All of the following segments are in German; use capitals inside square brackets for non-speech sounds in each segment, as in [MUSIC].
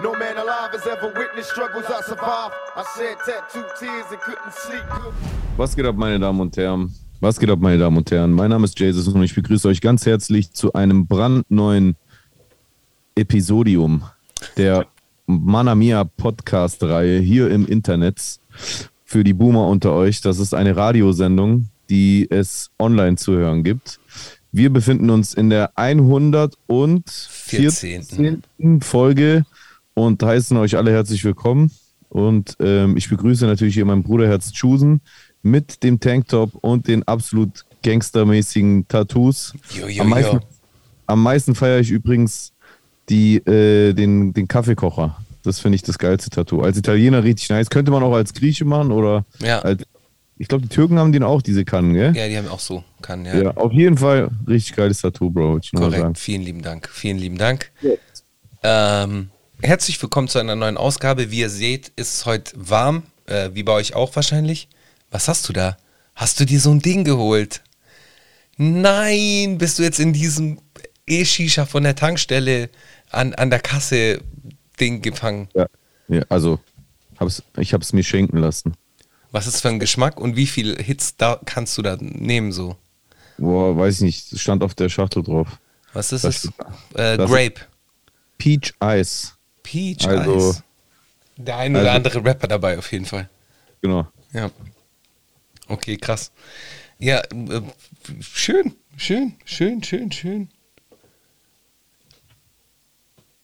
No man alive has ever witnessed struggles I survived. I shed tattooed tears and couldn't sleep. Was geht ab, meine Damen und Herren? Was geht ab, meine Damen und Herren? Mein Name ist Jesus und ich begrüße euch ganz herzlich zu einem brandneuen Episodium der Manamia Podcast-Reihe hier im Internet für die Boomer unter euch. Das ist eine Radiosendung, die es online zu hören gibt. Wir befinden uns in der 114. Folge und heißen euch alle herzlich willkommen. Und ähm, ich begrüße natürlich hier meinen Bruder Herz Chusen mit dem Tanktop und den absolut gangstermäßigen Tattoos. Jo, jo, am, meisten, am meisten feiere ich übrigens die, äh, den, den Kaffeekocher. Das finde ich das geilste Tattoo. Als Italiener richtig nice. Könnte man auch als Grieche machen oder Ja. als. Ich glaube, die Türken haben den auch, diese Kannen, gell? Ja, die haben auch so, kann, ja. Ja, auf jeden Fall richtig geiles Tattoo, Bro. Korrekt, vielen lieben Dank. Vielen lieben Dank. Ähm, herzlich willkommen zu einer neuen Ausgabe. Wie ihr seht, ist es heute warm, äh, wie bei euch auch wahrscheinlich. Was hast du da? Hast du dir so ein Ding geholt? Nein, bist du jetzt in diesem E-Shisha von der Tankstelle an, an der Kasse Ding gefangen? Ja. ja, also hab's, ich habe es mir schenken lassen. Was ist für ein Geschmack und wie viel Hits da kannst du da nehmen so? Boah, weiß ich nicht. Stand auf der Schachtel drauf. Was ist Das- es? Äh, Grape. Peach Ice. Peach Also- Ice. Der ein oder also- andere Rapper dabei auf jeden Fall. Genau. Ja. Okay, krass. Ja, äh, schön, schön, schön, schön, schön.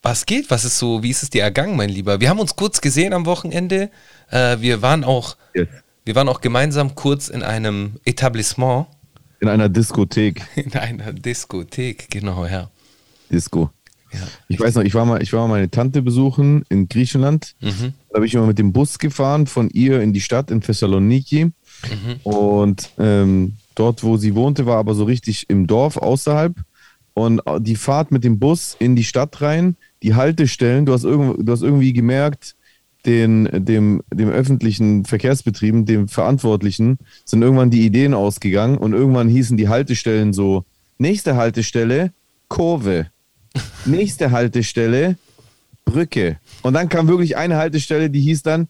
Was geht? Was ist so, wie ist es dir ergangen, mein Lieber? Wir haben uns kurz gesehen am Wochenende. Äh, wir waren auch, Yes. wir waren auch gemeinsam kurz in einem Etablissement, In einer Diskothek. [LAUGHS] in einer Diskothek, genau, ja. Disco. Ja. Ich weiß noch, ich war mal, ich war mal meine Tante besuchen in Griechenland. Mhm. Da bin ich immer mit dem Bus gefahren von ihr in die Stadt in Thessaloniki. Mhm. Und ähm, dort, wo sie wohnte, war aber so richtig im Dorf außerhalb. Und die Fahrt mit dem Bus in die Stadt rein, die Haltestellen, du hast, irgend, du hast irgendwie gemerkt, den, dem, dem öffentlichen Verkehrsbetrieben, dem Verantwortlichen, sind irgendwann die Ideen ausgegangen und irgendwann hießen die Haltestellen so: nächste Haltestelle, Kurve. Nächste Haltestelle, Brücke. Und dann kam wirklich eine Haltestelle, die hieß dann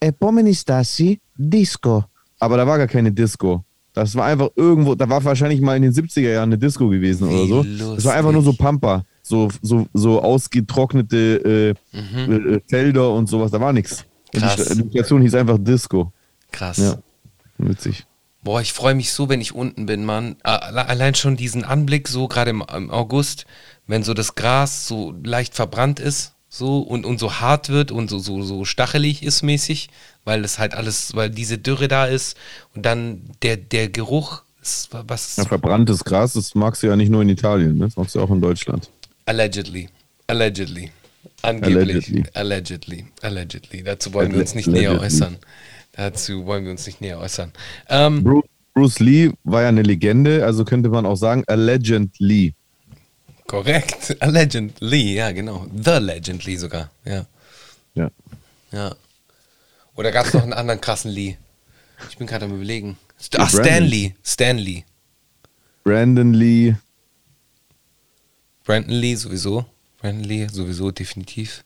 Epomeni Stasi Disco. Aber da war gar keine Disco. Das war einfach irgendwo, da war wahrscheinlich mal in den 70er Jahren eine Disco gewesen oder so. Das war einfach nur so lustig. Pampa. So, so, so ausgetrocknete äh, äh, Felder und sowas. Da war nichts. Mhm. Die Station hieß einfach Disco. Krass. Ja. Witzig. Boah, ich freue mich so, wenn ich unten bin, Mann. Alle- Allein schon diesen Anblick, so gerade im, im August, wenn so das Gras so leicht verbrannt ist, so und, und so hart wird und so, so, so stachelig ist mäßig, weil das halt alles, weil diese Dürre da ist und dann der, der Geruch, ist, was Ja, verbranntes Gras, das magst du ja nicht nur in Italien, ne? das magst du auch in Deutschland. allegedly, allegedly, angeblich, Allegedly. allegedly, allegedly. Dazu wollen wir uns nicht näher Allegedly. äußern. Dazu wollen wir uns nicht näher äußern. Ähm, Bruce, Bruce Lee war ja eine Legende, also könnte man auch sagen, a legend Lee. Korrekt. A Legend Lee, ja, genau. The Legend Lee sogar, ja. Ja. ja. Oder gab es noch einen anderen krassen Lee? Ich bin gerade am überlegen. Ach, Brandon. Stan Lee. Stan Lee. Brandon Lee, Brandon Lee sowieso. Brandon Lee sowieso definitiv.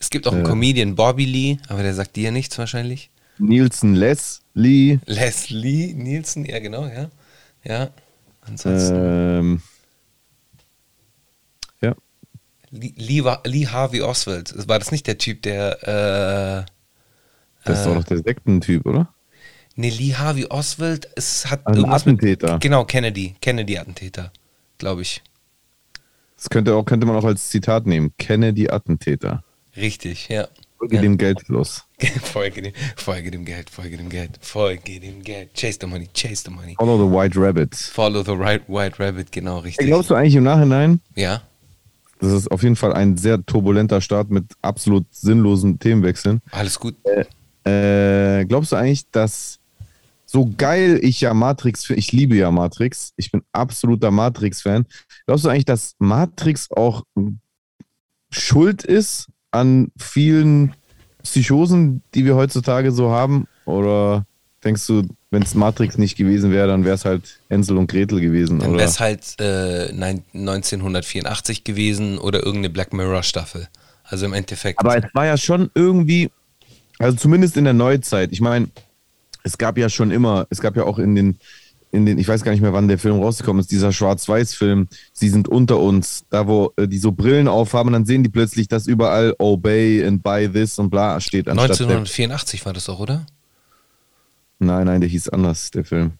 Es gibt auch einen Ja. Comedian, Bobby Lee, aber der sagt dir nichts wahrscheinlich. Nielsen Les Lee, Leslie Nielsen, ja genau, ja. Ja. Ansonsten. ähm, ja, Lee, Lee, Lee Harvey Oswald. War das nicht der Typ, der äh, das ist doch noch der Sektentyp, oder? Nee, Lee Harvey Oswald, es hat Also ein irgendwas mit- Attentäter. Genau, Kennedy, Kennedy-Attentäter, glaube ich. Das könnte, auch, könnte man auch als Zitat nehmen. Kenne die Attentäter. Richtig, ja. Folge Ja. dem Geldfluss. [LAUGHS] folge, dem, folge dem Geld, folge dem Geld, folge dem Geld. Chase the money, chase the money. Follow the White Rabbit. Follow the right, white rabbit, genau, richtig. Glaubst du eigentlich im Nachhinein, ja, das ist auf jeden Fall ein sehr turbulenter Start mit absolut sinnlosen Themenwechseln. alles gut. Äh, glaubst du eigentlich, dass so geil ich ja Matrix, ich liebe ja Matrix, ich bin absoluter Matrix-Fan. Glaubst du eigentlich, dass Matrix auch schuld ist an vielen Psychosen, die wir heutzutage so haben? Oder denkst du, wenn es Matrix nicht gewesen wäre, dann wäre es halt Hänsel und Gretel gewesen? Dann wäre es halt äh, nein- 1984 gewesen oder irgendeine Black Mirror Staffel. Also im Endeffekt. Aber es war ja schon irgendwie, also zumindest in der Neuzeit. Ich meine, es gab ja schon immer, es gab ja auch in den, in den, ich weiß gar nicht mehr, wann der Film rausgekommen ist, dieser Schwarz-Weiß-Film, Sie sind unter uns, da wo äh, die so Brillen aufhaben, dann sehen die plötzlich, dass überall Obey and Buy This und bla steht. anstatt 1984 war das doch, oder? Der, nein, nein, der hieß anders, der Film.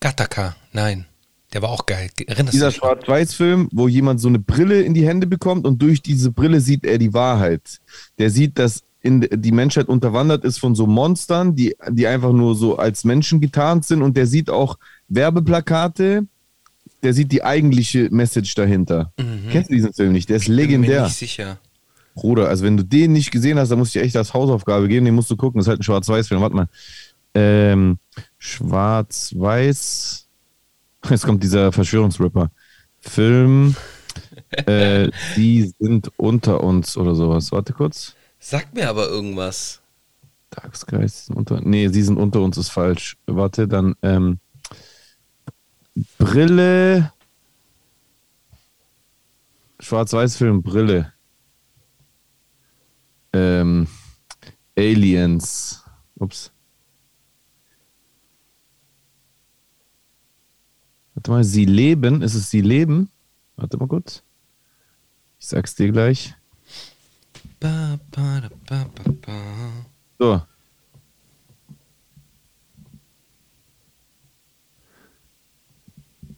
Gattaca, nein. Der war auch geil. Erinnerst Dieser? Schwarz-Weiß-Film, wo jemand so eine Brille in die Hände bekommt und durch diese Brille sieht er die Wahrheit. Der sieht, dass in, die Menschheit unterwandert ist von so Monstern, die, die einfach nur so als Menschen getarnt sind und der sieht auch Werbeplakate, der sieht die eigentliche Message dahinter. Kennst du diesen Film nicht? Der ist Mhm. Bin mir legendär. nicht sicher. Bruder, also wenn du den nicht gesehen hast, dann musst du dir echt als Hausaufgabe geben, den musst du gucken. Das ist halt ein Schwarz-Weiß-Film. Warte mal. Ähm, Schwarz-Weiß. Jetzt kommt dieser Verschwörungsrapper. Film. [LAUGHS] äh, die sind unter uns oder sowas. Warte kurz. Sag mir aber irgendwas. Dark Skies sind unter. Nee, sie sind unter uns ist falsch. Warte, dann ähm, Brille. Schwarz-Weiß-Film, Brille. Ähm, Aliens. Ups. Warte mal, sie leben. Ist es sie leben? Warte mal kurz. Ich sag's dir gleich. Ba, ba, da, ba. So.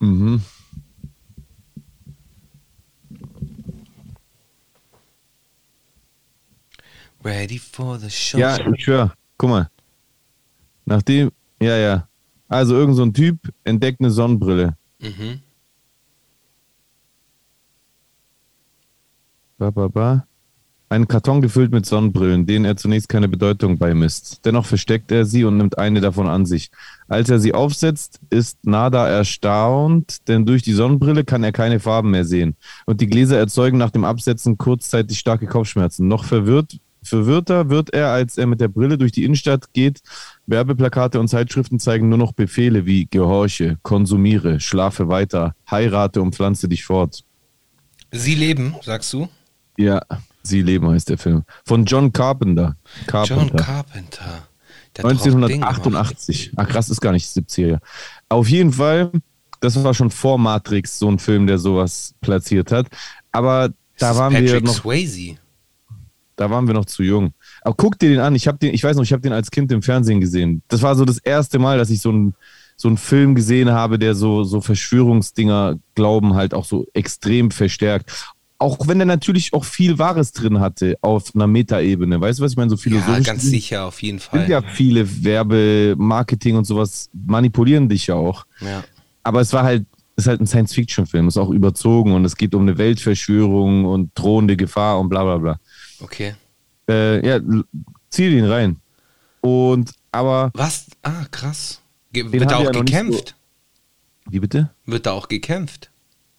Mhm. Ready for the show. Ja, ich schwör. Guck mal. Nachdem, ja, ja. Also irgend so ein Typ entdeckt eine Sonnenbrille. Mhm. Ba, ba, ba. Einen Karton gefüllt mit Sonnenbrillen, denen er zunächst keine Bedeutung beimisst. Dennoch versteckt er sie und nimmt eine davon an sich. Als er sie aufsetzt, ist Nada erstaunt, denn durch die Sonnenbrille kann er keine Farben mehr sehen. Und die Gläser erzeugen nach dem Absetzen kurzzeitig starke Kopfschmerzen. Noch verwirrt, verwirrter wird er, als er mit der Brille durch die Innenstadt geht. Werbeplakate und Zeitschriften zeigen nur noch Befehle wie Gehorche, konsumiere, schlafe weiter, heirate und pflanze dich fort. Sie leben, sagst du? Ja, Sie leben heißt der Film. Von John Carpenter. John Carpenter. Carpenter. Ding gemacht. 1988. Ah, krass, ist gar nicht 70er. Auf jeden Fall, das war schon vor Matrix so ein Film, der sowas platziert hat. Aber da ist waren Patrick wir noch, Swayze. da waren wir noch zu jung. Aber guck dir den an. Ich habe den, ich weiß noch, ich habe den als Kind im Fernsehen gesehen. Das war so das erste Mal, dass ich so einen so einen Film gesehen habe, der so so Verschwörungsdinger Glauben halt auch so extrem verstärkt. Auch wenn der natürlich auch viel Wahres drin hatte auf einer Metaebene. Weißt du, was ich meine? So Ja, philosophisch. ganz sicher, auf jeden sind Fall. ja viele Werbe, Marketing und sowas manipulieren dich ja auch. Ja. Aber es war halt, es ist halt ein Science-Fiction-Film, ist auch überzogen und es geht um eine Weltverschwörung und drohende Gefahr und bla bla bla. Okay. Äh, ja, zieh den rein. Und aber, Was? Ah, krass. Ge wird da auch ja gekämpft? wie bitte? Wird da auch gekämpft?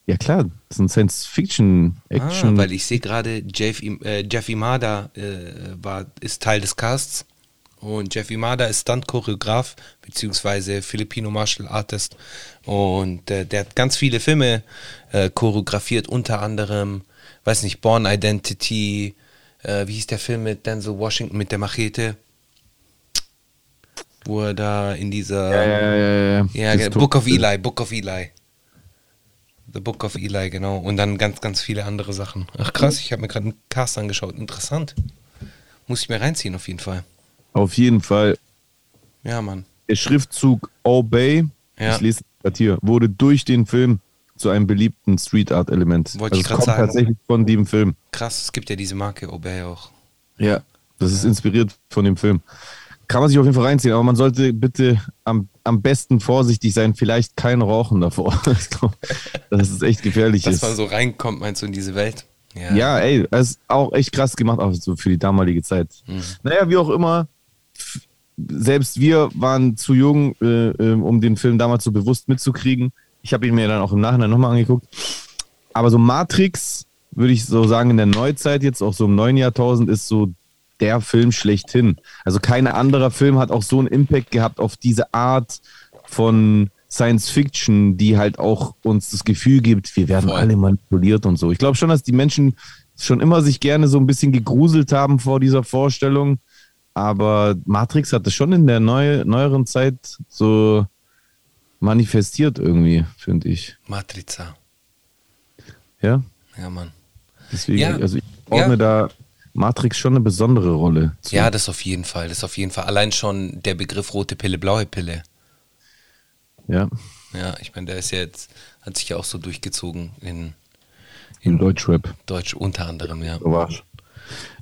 Ja klar, das ist ein Science-Fiction-Action. Ah, weil ich sehe gerade, Jeff, äh, Jeff Imada äh, war, ist Teil des Casts. Und Jeff Imada ist Stunt-Choreograf, beziehungsweise Filipino Martial Artist. Und äh, der hat ganz viele Filme äh, choreografiert, unter anderem, weiß nicht, Born Identity, äh, wie hieß der Film mit Denzel Washington mit der Machete? Wo er da in dieser. ja, ja, ja, ja. Ja, Book of Eli, Book of Eli. The Book of Eli, genau. Und dann ganz, ganz viele andere Sachen. Ach krass, ich habe mir gerade einen Cast angeschaut. Interessant. Muss ich mir reinziehen, auf jeden Fall. Auf jeden Fall. Ja, Mann. Der Schriftzug Obey, Ja. ich lese es gerade hier, wurde durch den Film zu einem beliebten Street Art Element. Wollte ich es grad kommt sagen. tatsächlich von dem Film. Krass, es gibt ja diese Marke Obey auch. Ja, das ist inspiriert von dem Film. Kann man sich auf jeden Fall reinziehen, aber man sollte bitte am, am besten vorsichtig sein, vielleicht kein Rauchen davor. [LAUGHS] Das ist echt gefährlich. Dass ist. man so reinkommt, meinst du, in diese Welt? Ja, ey, das ist auch echt krass gemacht, auch so für die damalige Zeit. Mhm. Naja, wie auch immer, selbst wir waren zu jung, äh, äh, um den Film damals so bewusst mitzukriegen. Ich habe ihn mir dann auch im Nachhinein nochmal angeguckt. Aber so Matrix, würde ich so sagen, in der Neuzeit, jetzt auch so im neuen Jahrtausend, ist so der Film schlechthin. Also kein anderer Film hat auch so einen Impact gehabt auf diese Art von Science Fiction, die halt auch uns das Gefühl gibt, wir werden Voll. alle manipuliert und so. Ich glaube schon, dass die Menschen schon immer sich gerne so ein bisschen gegruselt haben vor dieser Vorstellung. Aber Matrix hat das schon in der neu, neueren Zeit so manifestiert irgendwie, finde ich. Matriza. Ja, Ja, Mann. deswegen, Ja. also ich ordne Ja. da Matrix schon eine besondere Rolle. zu. Ja, das auf jeden Fall. Das auf jeden Fall. Allein schon der Begriff rote Pille, blaue Pille. ja. Ja, ich meine, der ist ja jetzt, hat sich ja auch so durchgezogen in im Deutschrap. Deutsch unter anderem, ja. Savage.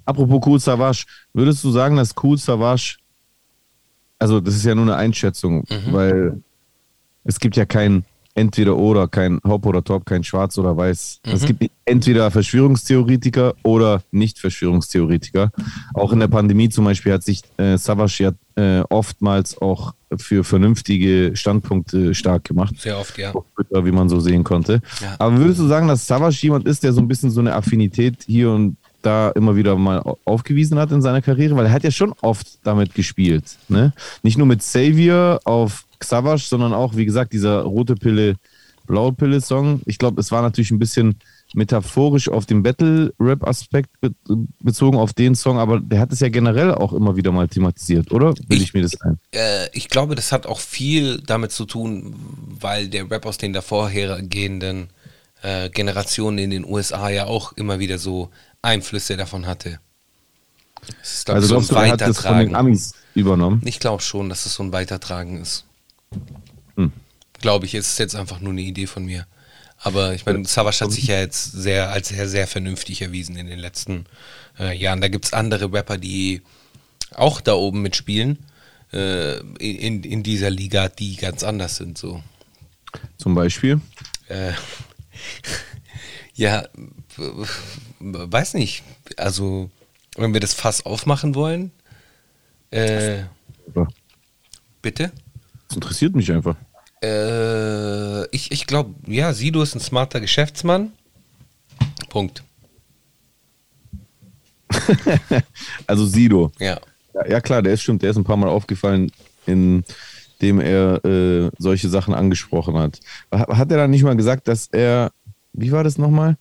Apropos Cool Savage, würdest du sagen, dass Cool Savage, also das ist ja nur eine Einschätzung, weil es gibt ja kein entweder oder, kein Hop oder Top, kein Schwarz oder Weiß. Es gibt entweder Verschwörungstheoretiker oder Nicht-Verschwörungstheoretiker. Auch in der Pandemie zum Beispiel hat sich äh, Savage ja äh, oftmals auch für vernünftige Standpunkte stark gemacht Sehr oft, ja. wie man so sehen konnte. Ja. Aber würdest du sagen, dass Savage jemand ist, der so ein bisschen so eine Affinität hier und da immer wieder mal au- aufgewiesen hat in seiner Karriere? Weil er hat ja schon oft damit gespielt. Ne? Nicht nur mit Savior auf Savage, sondern auch, wie gesagt, dieser rote Pille, blaue Pille-Song. Ich glaube, es war natürlich ein bisschen metaphorisch auf den Battle-Rap-Aspekt be bezogen auf den Song, aber der hat es ja generell auch immer wieder mal thematisiert, oder? Will ich, Ich- mir das ein? Äh, ich glaube, das hat auch viel damit zu tun, weil der Rap aus den davorhergehenden äh, Generationen in den USA ja auch immer wieder so Einflüsse davon hatte. Es ist, glaub Also ich, glaubst du, er hat das von den Amis übernommen? Ich glaube schon, dass es so ein Weitertragen ist. Hm. Glaube ich, es ist jetzt einfach nur eine Idee von mir. Aber ich meine, Savage hat sich ja jetzt sehr als sehr, sehr vernünftig erwiesen in den letzten äh, Jahren. Da gibt es andere Rapper, die auch da oben mitspielen, äh, in, in dieser Liga, die ganz anders sind. So. Zum Beispiel? Äh, [LAUGHS] ja, weiß nicht. Also, wenn wir das Fass aufmachen wollen, äh, bitte? Das interessiert mich einfach. Äh, ich ich glaube, ja, Sido ist ein smarter Geschäftsmann. Punkt. [LAUGHS] Also Sido. Ja. Ja, ja klar, der ist stimmt, der ist ein paar Mal aufgefallen, indem er äh, solche Sachen angesprochen hat. Hat er dann nicht mal gesagt, dass er, wie war das nochmal?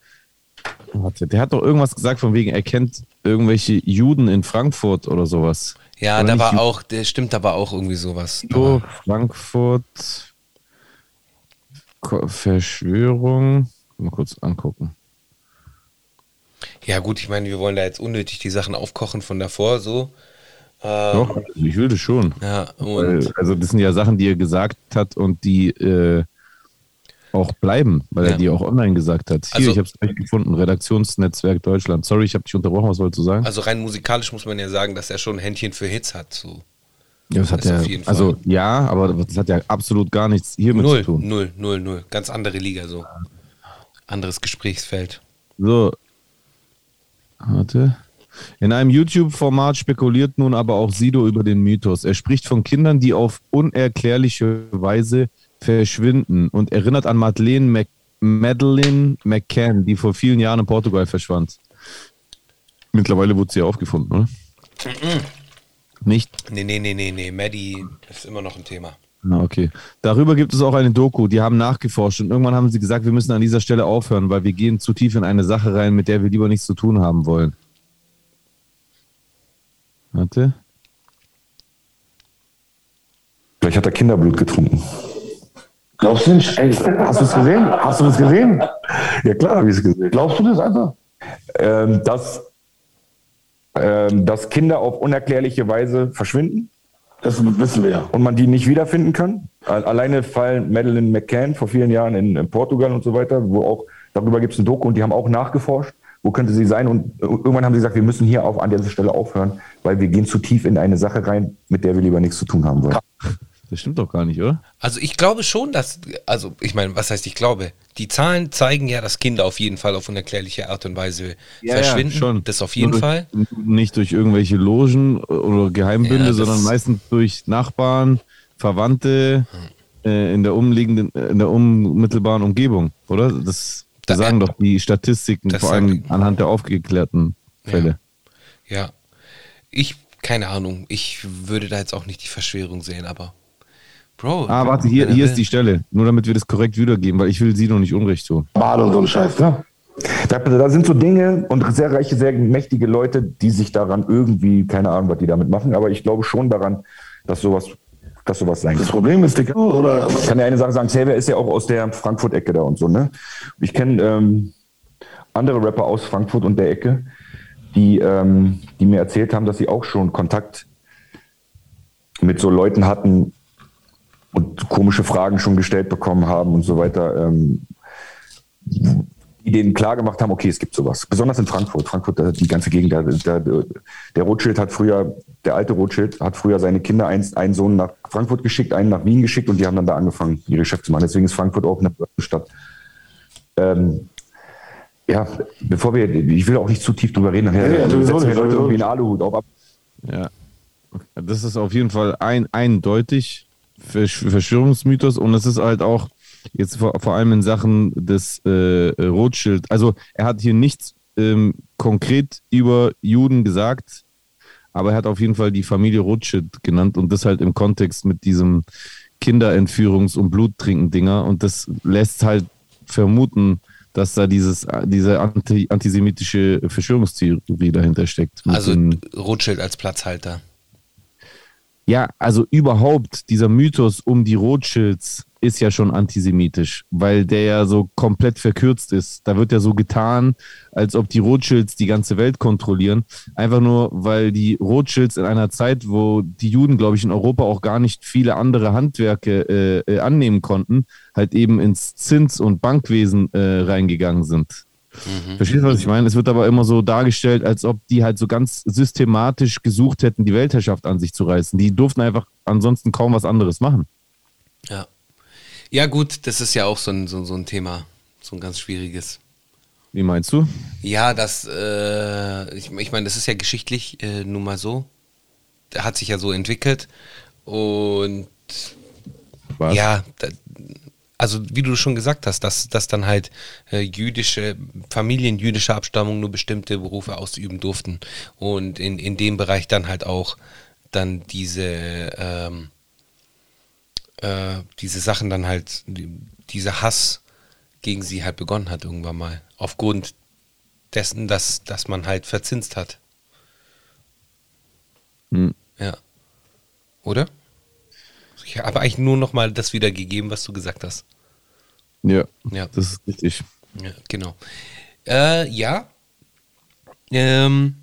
Warte, der hat doch irgendwas gesagt von wegen, er kennt irgendwelche Juden in Frankfurt oder sowas. Ja, Oder da war auch, der stimmt, da war auch irgendwie sowas. Aber, Frankfurt, Verschwörung. Mal kurz angucken. ja, gut, ich meine, wir wollen da jetzt unnötig die Sachen aufkochen von davor, so. Ähm, Doch, also ich will das schon. Ja, Weil, und also das sind ja Sachen, die er gesagt hat und die äh, auch bleiben, weil Ja. er die auch online gesagt hat. Hier, Also- ich habe es gleich gefunden, Redaktionsnetzwerk Deutschland. Sorry, ich habe dich unterbrochen, was wolltest du sagen? also rein musikalisch muss man ja sagen, dass er schon ein Händchen für Hits hat. So. ja, das hat das ja, auf jeden also ja, aber das hat ja absolut gar nichts hiermit Null, zu tun. null, null, null. Ganz andere Liga, so. Anderes Gesprächsfeld. So. Warte. In einem YouTube-Format spekuliert nun aber auch Sido über den Mythos. Er spricht von Kindern, die auf unerklärliche Weise verschwinden und erinnert an Madeleine, Mac Madeleine McCann, die vor vielen Jahren in Portugal verschwand. Mittlerweile wurde sie ja aufgefunden, oder? Nicht? Nee, nee, nee, nee, nee. Maddie ist immer noch ein Thema. Na, okay. Darüber gibt es auch eine Doku, die haben nachgeforscht und irgendwann haben sie gesagt, wir müssen an dieser Stelle aufhören, weil wir gehen zu tief in eine Sache rein, mit der wir lieber nichts zu tun haben wollen. Warte. Vielleicht hat er Kinderblut getrunken. Glaubst du nicht? Ey, hast du es gesehen? Hast du das gesehen? Ja, klar, habe ich es gesehen. Glaubst du das einfach? Ähm, dass, ähm, dass Kinder auf unerklärliche Weise verschwinden Das wissen wir ja. und man die nicht wiederfinden kann. Alleine fallen Madeleine McCann vor vielen Jahren in, in Portugal und so weiter, wo auch, darüber gibt es ein Doku und die haben auch nachgeforscht, wo könnte sie sein und irgendwann haben sie gesagt, wir müssen hier auf, an dieser Stelle aufhören, weil wir gehen zu tief in eine Sache rein, mit der wir lieber nichts zu tun haben wollen. Das stimmt doch gar nicht, oder? Also ich glaube schon, dass, also ich meine, was heißt ich glaube? Die Zahlen zeigen ja, dass Kinder auf jeden Fall auf unerklärliche Art und Weise verschwinden. Das auf jeden Nur Fall. durch, Nicht durch irgendwelche Logen oder Geheimbünde, Ja, sondern meistens durch Nachbarn, Verwandte äh, in der umliegenden, in der unmittelbaren Umgebung, oder? Das Da- sagen doch die Statistiken, vor allem anhand der aufgeklärten Fälle. Ja. Ich, keine Ahnung, ich würde da jetzt auch nicht die Verschwörung sehen, aber Bro. Ah, warte, hier, er hier ist die Stelle. Nur damit wir das korrekt wiedergeben, weil ich will sie noch nicht Unrecht tun. Bade und so ein Scheiß, ne? Da, da sind so Dinge und sehr reiche, sehr mächtige Leute, die sich daran irgendwie, keine Ahnung, was die damit machen, aber ich glaube schon daran, dass sowas, dass sowas sein Das kann. Problem ist, Digga, oder? kann der eine Sache sagen, Xavier ist ja auch aus der Frankfurt-Ecke da und so, ne? Ich kenne ähm, andere Rapper aus Frankfurt und der Ecke, die, ähm, die mir erzählt haben, dass sie auch schon Kontakt mit so Leuten hatten und komische Fragen schon gestellt bekommen haben und so weiter, ähm, die denen klar gemacht haben, okay, es gibt sowas. Besonders in Frankfurt. Frankfurt, da, die ganze Gegend, da, da, der Rothschild hat früher, der alte Rothschild hat früher seine Kinder, einen, einen Sohn nach Frankfurt geschickt, einen nach Wien geschickt und die haben dann da angefangen, ihre Geschäfte zu machen. Deswegen ist Frankfurt auch eine Stadt. Ähm, ja, bevor wir, ich will auch nicht zu tief drüber reden, nachher Ja, ja, setzen wir Leute irgendwie einen Aluhut auf. ab. Ja. Das ist auf jeden Fall ein, eindeutig Verschwörungsmythos und es ist halt auch jetzt vor, vor allem in Sachen des äh, Rothschild. Also er hat hier nichts ähm, konkret über Juden gesagt, aber er hat auf jeden Fall die Familie Rothschild genannt und das halt im Kontext mit diesem Kinderentführungs- und Bluttrinken-Dinger und das lässt halt vermuten, dass da dieses, diese anti, antisemitische Verschwörungstheorie dahinter steckt. Also Rothschild als Platzhalter. Ja, also überhaupt dieser Mythos um die Rothschilds ist ja schon antisemitisch, weil der ja so komplett verkürzt ist. Da wird ja so getan, als ob die Rothschilds die ganze Welt kontrollieren. Einfach nur, weil die Rothschilds in einer Zeit, wo die Juden, glaube ich, in Europa auch gar nicht viele andere Handwerke äh, äh, annehmen konnten, halt eben ins Zins- und Bankwesen äh, reingegangen sind. Verstehst du, was ich meine? Es wird aber immer so dargestellt, als ob die halt so ganz systematisch gesucht hätten, die Weltherrschaft an sich zu reißen. Die durften einfach ansonsten kaum was anderes machen. Ja. Ja, gut, das ist ja auch so ein, so, so ein Thema. So ein ganz schwieriges. Wie meinst du? Ja, das, äh, ich, ich meine, das ist ja geschichtlich äh, nun mal so. Der hat sich ja so entwickelt. Und Was? ja, also wie du schon gesagt hast, dass, dass dann halt äh, jüdische Familien jüdischer Abstammung nur bestimmte Berufe ausüben durften. Und in, in dem Bereich dann halt auch dann diese, ähm, äh, diese Sachen dann halt, die, dieser Hass gegen sie halt begonnen hat irgendwann mal. Aufgrund dessen, dass, dass man halt verzinst hat. Hm. Ja. Oder? Ich habe eigentlich nur noch mal das wiedergegeben, was du gesagt hast. Ja, Ja. das ist richtig. Ja, genau. Äh, ja. Ähm,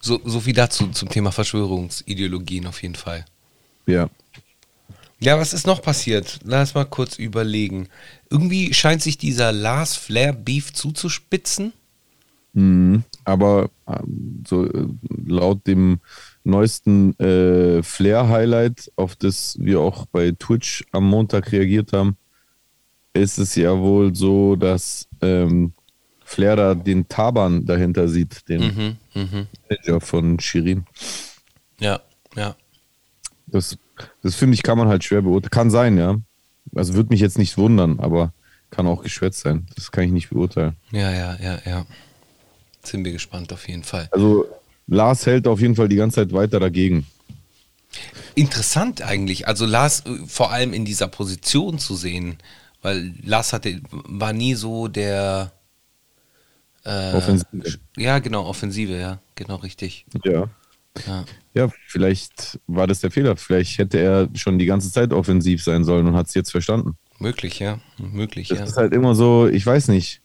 so, so viel dazu zum Thema Verschwörungsideologien auf jeden Fall. Ja. Ja, was ist noch passiert? Lass mal kurz überlegen. Irgendwie scheint sich dieser Lars Flair Beef zuzuspitzen. Mhm. Aber ähm, so äh, laut dem neuesten äh, Flair-Highlight, auf das wir auch bei Twitch am Montag reagiert haben, ist es ja wohl so, dass ähm, Flair da den Taban dahinter sieht, den Mhm, mhm. Manager von Shirin. Ja, ja. Das, das finde ich, kann man halt schwer beurteilen. Kann sein, ja. Also würde mich jetzt nicht wundern, aber kann auch geschwätzt sein. Das kann ich nicht beurteilen. Ja, ja, ja, ja. Sind wir gespannt auf jeden Fall. Also Lars hält auf jeden Fall die ganze Zeit weiter dagegen. Interessant eigentlich. Also Lars äh, vor allem in dieser Position zu sehen, weil Lars hatte, war nie so der äh, Offensive. Ja, genau, Offensive, ja, genau richtig. Ja. Ja. Ja, vielleicht war das der Fehler. Vielleicht hätte er schon die ganze Zeit offensiv sein sollen und hat es jetzt verstanden. Möglich, ja. Möglich, Das ja. ist halt immer so, ich weiß nicht.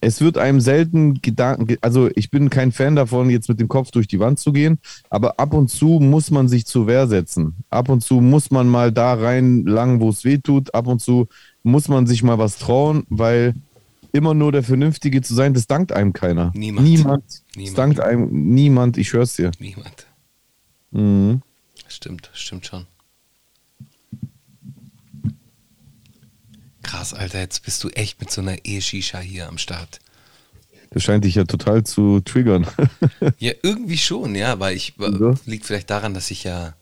Es wird einem selten Gedanken, also ich bin kein Fan davon, jetzt mit dem Kopf durch die Wand zu gehen, aber ab und zu muss man sich zur Wehr setzen. Ab und zu muss man mal da rein lang, wo es weh tut. Ab und zu muss man sich mal was trauen, weil immer nur der Vernünftige zu sein, das dankt einem keiner. Niemand. Niemand. Das Niemand. dankt einem niemand, ich schwör's dir. Niemand. Mhm. Stimmt, stimmt schon. Krass, Alter, jetzt bist du echt mit so einer E-Shisha hier am Start. Das scheint dich ja total zu triggern. [LAUGHS] Ja, irgendwie schon, ja, weil ich Wieso? liegt vielleicht daran, dass ich ja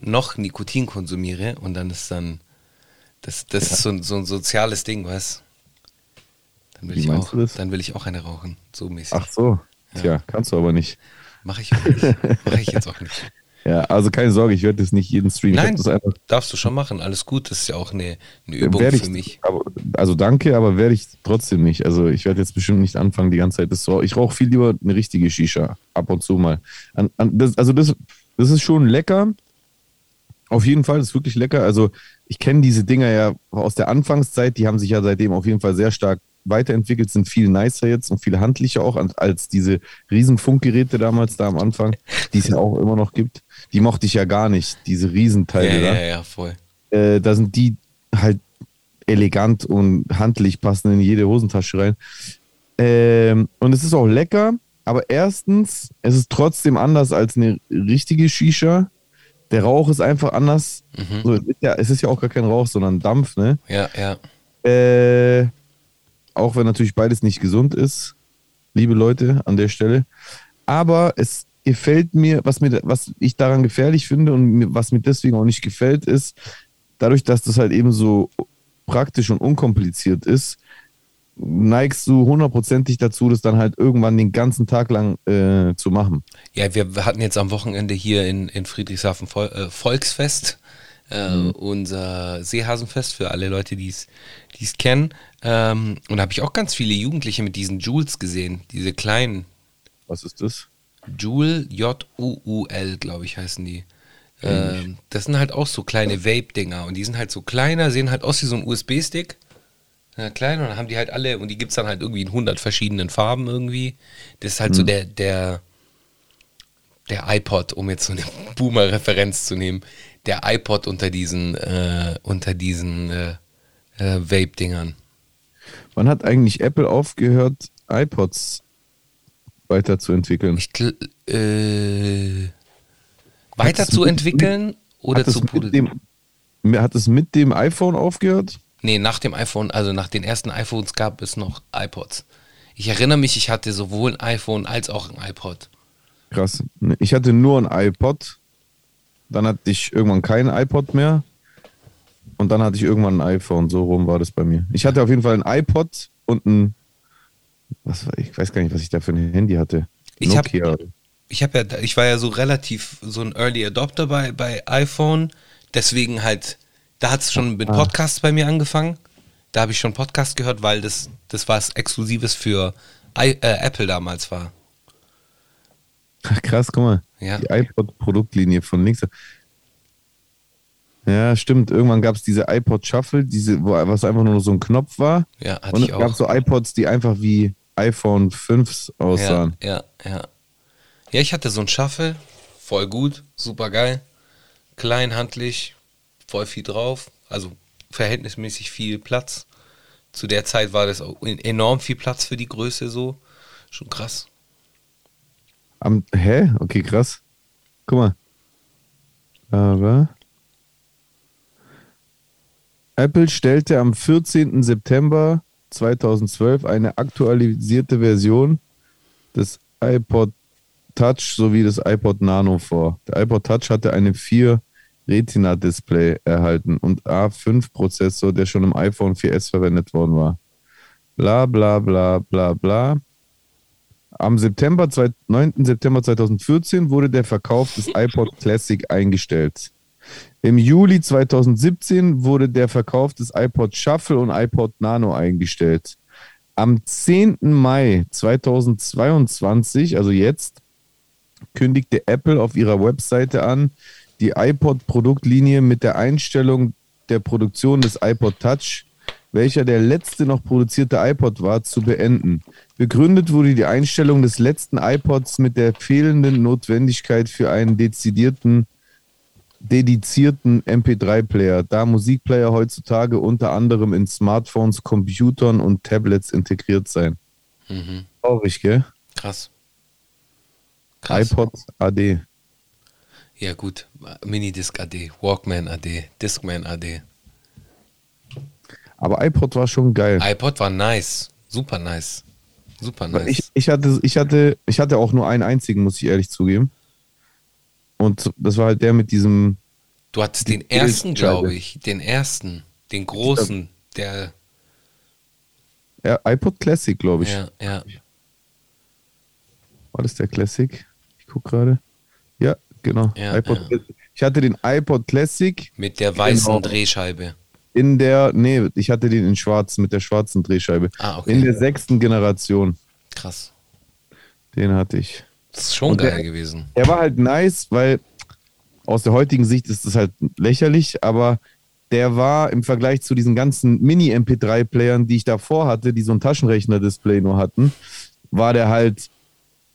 noch Nikotin konsumiere und dann ist dann das, das ist so, ein- so ein soziales Ding, was? Dann will Wie ich auch, dann will ich auch eine rauchen, so mäßig. Ach so. Tja, kannst du aber nicht. Mache ich auch nicht. Mache ich jetzt auch nicht. [LAUGHS] Ja, also keine Sorge, ich werde das nicht jeden Stream. Ich Nein, einfach, darfst du schon machen. Alles gut. Das ist ja auch eine, eine Übung werde für ich, mich. Aber, also danke, aber werde ich trotzdem nicht. Also ich werde jetzt bestimmt nicht anfangen, die ganze Zeit das. Ich rauche viel lieber eine richtige Shisha, ab und zu mal. An, an, das, also das, das ist schon lecker. Auf jeden Fall, das ist wirklich lecker. Also ich kenne diese Dinger ja aus der Anfangszeit, die haben sich ja seitdem auf jeden Fall sehr stark weiterentwickelt, sind viel nicer jetzt und viel handlicher auch als, diese Riesenfunkgeräte damals da am Anfang, die es ja auch immer noch gibt. Die mochte ich ja gar nicht, diese Riesenteile Ja, da ja, ja, voll. äh, da sind die halt elegant und handlich, passen in jede Hosentasche rein. Ähm, und es ist auch lecker, aber erstens, es ist trotzdem anders als eine richtige Shisha. Der Rauch ist einfach anders. Mhm. So, es, ist ja, es ist ja auch gar kein Rauch, sondern Dampf, ne? Ja, ja. Äh, auch wenn natürlich beides nicht gesund ist, liebe Leute an der Stelle. Aber es gefällt mir, was, mir, was ich daran gefährlich finde und mir, was mir deswegen auch nicht gefällt, ist, dadurch, dass das halt eben so praktisch und unkompliziert ist, neigst du hundertprozentig dazu, das dann halt irgendwann den ganzen Tag lang äh, zu machen. Ja, wir hatten jetzt am Wochenende hier in, in Friedrichshafen Vol äh, Volksfest, äh, unser Seehasenfest für alle Leute, die es kennen. Ähm, und da habe ich auch ganz viele Jugendliche mit diesen Jules gesehen, diese kleinen Was ist das? Joule, J-U-U-L, glaube ich, heißen die. Ähm, das sind halt auch so kleine Vape-Dinger und die sind halt so kleiner, sehen halt aus wie so ein USB-Stick. Ja, klein und dann haben die halt alle und die gibt es dann halt irgendwie in 100 verschiedenen Farben irgendwie. Das ist halt so der, der, der iPod, um jetzt so eine Boomer-Referenz zu nehmen, der iPod unter diesen, äh, unter diesen äh, äh, Vape-Dingern. Wann hat eigentlich Apple aufgehört, iPods weiterzuentwickeln? Ich, äh, weiterzuentwickeln oder zu produzieren? Hat es mit dem iPhone aufgehört? Nee, nach dem iPhone, also nach den ersten iPhones gab es noch iPods. Ich erinnere mich, ich hatte sowohl ein iPhone als auch ein iPod. Krass. Ich hatte nur ein iPod. Dann hatte ich irgendwann kein iPod mehr. Und dann hatte ich irgendwann ein iPhone. So rum war das bei mir. Ich hatte auf jeden Fall ein iPod und ein. Was war, ich weiß gar nicht, was ich da für ein Handy hatte. Ich hab- Nokia. Ich habe ja, ich war ja so relativ so ein Early Adopter bei, bei iPhone, deswegen halt, da hat es schon mit Podcasts bei mir angefangen. Da habe ich schon Podcast gehört, weil das, das was Exklusives für I, äh, Apple damals war. Krass, guck mal. Ja. Die iPod-Produktlinie von links. Ja, stimmt. Irgendwann gab es diese iPod Shuffle, diese, wo, was einfach nur so ein Knopf war. Ja, hatte Und ich es gab auch. so iPods, die einfach wie iPhone 5s aussahen. Ja, ja, ja. Ja, ich hatte so ein Shuffle, voll gut, super geil, klein, handlich, voll viel drauf, also verhältnismäßig viel Platz. Zu der Zeit war das auch enorm viel Platz für die Größe so, schon krass. Am, hä? Okay, krass. Guck mal. Aber. Apple stellte am 14. September 2012 eine aktualisierte Version des iPod Touch sowie des iPod Nano vor. Der iPod Touch hatte eine 4 Retina-Display erhalten und A5-Prozessor, der schon im iPhone 4S verwendet worden war. Bla bla bla bla bla. Am September, zwei- 9. September 2014 wurde der Verkauf des iPod Classic eingestellt. Im Juli 2017 wurde der Verkauf des iPod Shuffle und iPod Nano eingestellt. Am 10. Mai 2022, also jetzt, kündigte Apple auf ihrer Webseite an, die iPod-Produktlinie mit der Einstellung der Produktion des iPod Touch, welcher der letzte noch produzierte iPod war, zu beenden. Begründet wurde die Einstellung des letzten iPods mit der fehlenden Notwendigkeit für einen dezidierten, dedizierten MP3-Player, da Musikplayer heutzutage unter anderem in Smartphones, Computern und Tablets integriert seien. Mhm. Traurig, gell? Krass. Krass. iPod AD. Ja gut, Minidisc AD, Walkman AD, Discman AD. Aber iPod war schon geil. iPod war nice, super nice. Super nice. Ich, ich, hatte, ich, hatte, ich hatte auch nur einen einzigen, muss ich ehrlich zugeben. Und das war halt der mit diesem. du hattest den ersten, glaube ich, den ersten, den großen, der, Ja, iPod Classic, glaube ich. ja, ja. War das der Classic? Ich gucke gerade. Ja, genau. Ja, iPod ja. Ich hatte den iPod Classic Mit der weißen Genau. Drehscheibe. In der, nee, ich hatte den in schwarz mit der schwarzen Drehscheibe. Ah, okay. In der sechsten Generation. Krass. Den hatte ich. Das ist schon Und der- geil gewesen. Er war halt nice, weil aus der heutigen Sicht ist das halt lächerlich, aber der war im Vergleich zu diesen ganzen Mini-MP3-Playern, die ich davor hatte, die so ein Taschenrechner-Display nur hatten, war der halt,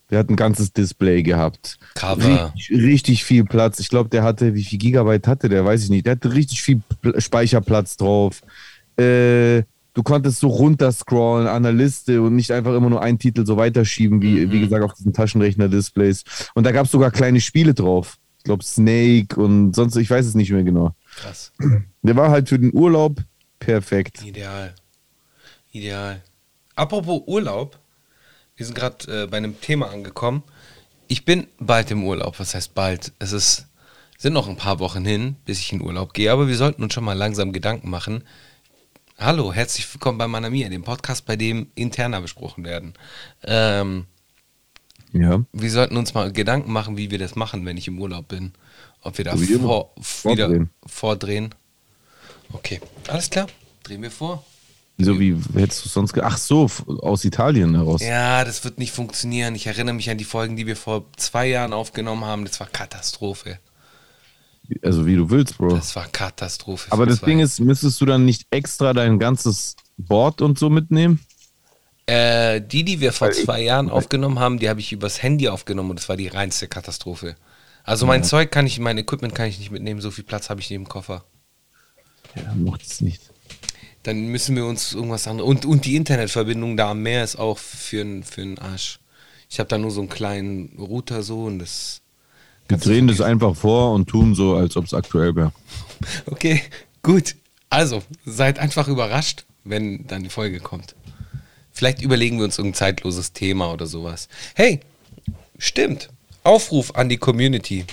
der hat ein ganzes Display gehabt. Cover. Richtig, richtig viel Platz. Ich glaube, der hatte, wie viel Gigabyte hatte der, weiß ich nicht. Der hatte richtig viel Pl- Speicherplatz drauf. Äh, du konntest so runterscrollen an der Liste und nicht einfach immer nur einen Titel so weiterschieben, wie, wie gesagt, auf diesen Taschenrechner-Displays. Und da gab es sogar kleine Spiele drauf. Ich glaube, Snake und sonst, ich weiß es nicht mehr genau. Krass. Der war halt für den Urlaub perfekt. Ideal. Ideal. Apropos Urlaub, wir sind gerade äh, bei einem Thema angekommen. Ich bin bald im Urlaub. Was heißt bald? Es ist, sind noch ein paar Wochen hin, bis ich in Urlaub gehe, aber wir sollten uns schon mal langsam Gedanken machen. Hallo, herzlich willkommen bei Manamia, dem Podcast, bei dem interner besprochen werden. Ähm, Ja. wir sollten uns mal Gedanken machen, wie wir das machen, wenn ich im Urlaub bin. Ob wir da vor, wieder Vordrehen. vordrehen. Okay, alles klar. Drehen wir vor. So wie hättest du sonst Ach so, aus Italien heraus. Ja, das wird nicht funktionieren. Ich erinnere mich an die Folgen, die wir vor zwei Jahren aufgenommen haben. Das war Katastrophe. Also wie du willst, Bro. Das war Katastrophe. Aber das. Ding ist, müsstest du dann nicht extra dein ganzes Board und so mitnehmen? Äh, die, die wir vor zwei Jahren aufgenommen haben, die habe ich übers Handy aufgenommen und das war die reinste Katastrophe. Also mein Zeug kann ich, mein Equipment kann ich nicht mitnehmen, so viel Platz habe ich neben dem Koffer. Ja, macht es nicht. Dann müssen wir uns irgendwas anderes. Und, und die Internetverbindung da am Meer ist auch für einen für Arsch. Ich habe da nur so einen kleinen Router so und das. Wir drehen das einfach vor und tun so, als ob es aktuell wäre. [LAUGHS] Okay, gut. Also, seid einfach überrascht, wenn dann die Folge kommt. Vielleicht überlegen wir uns irgendein zeitloses Thema oder sowas. Hey, stimmt. Aufruf an die Community.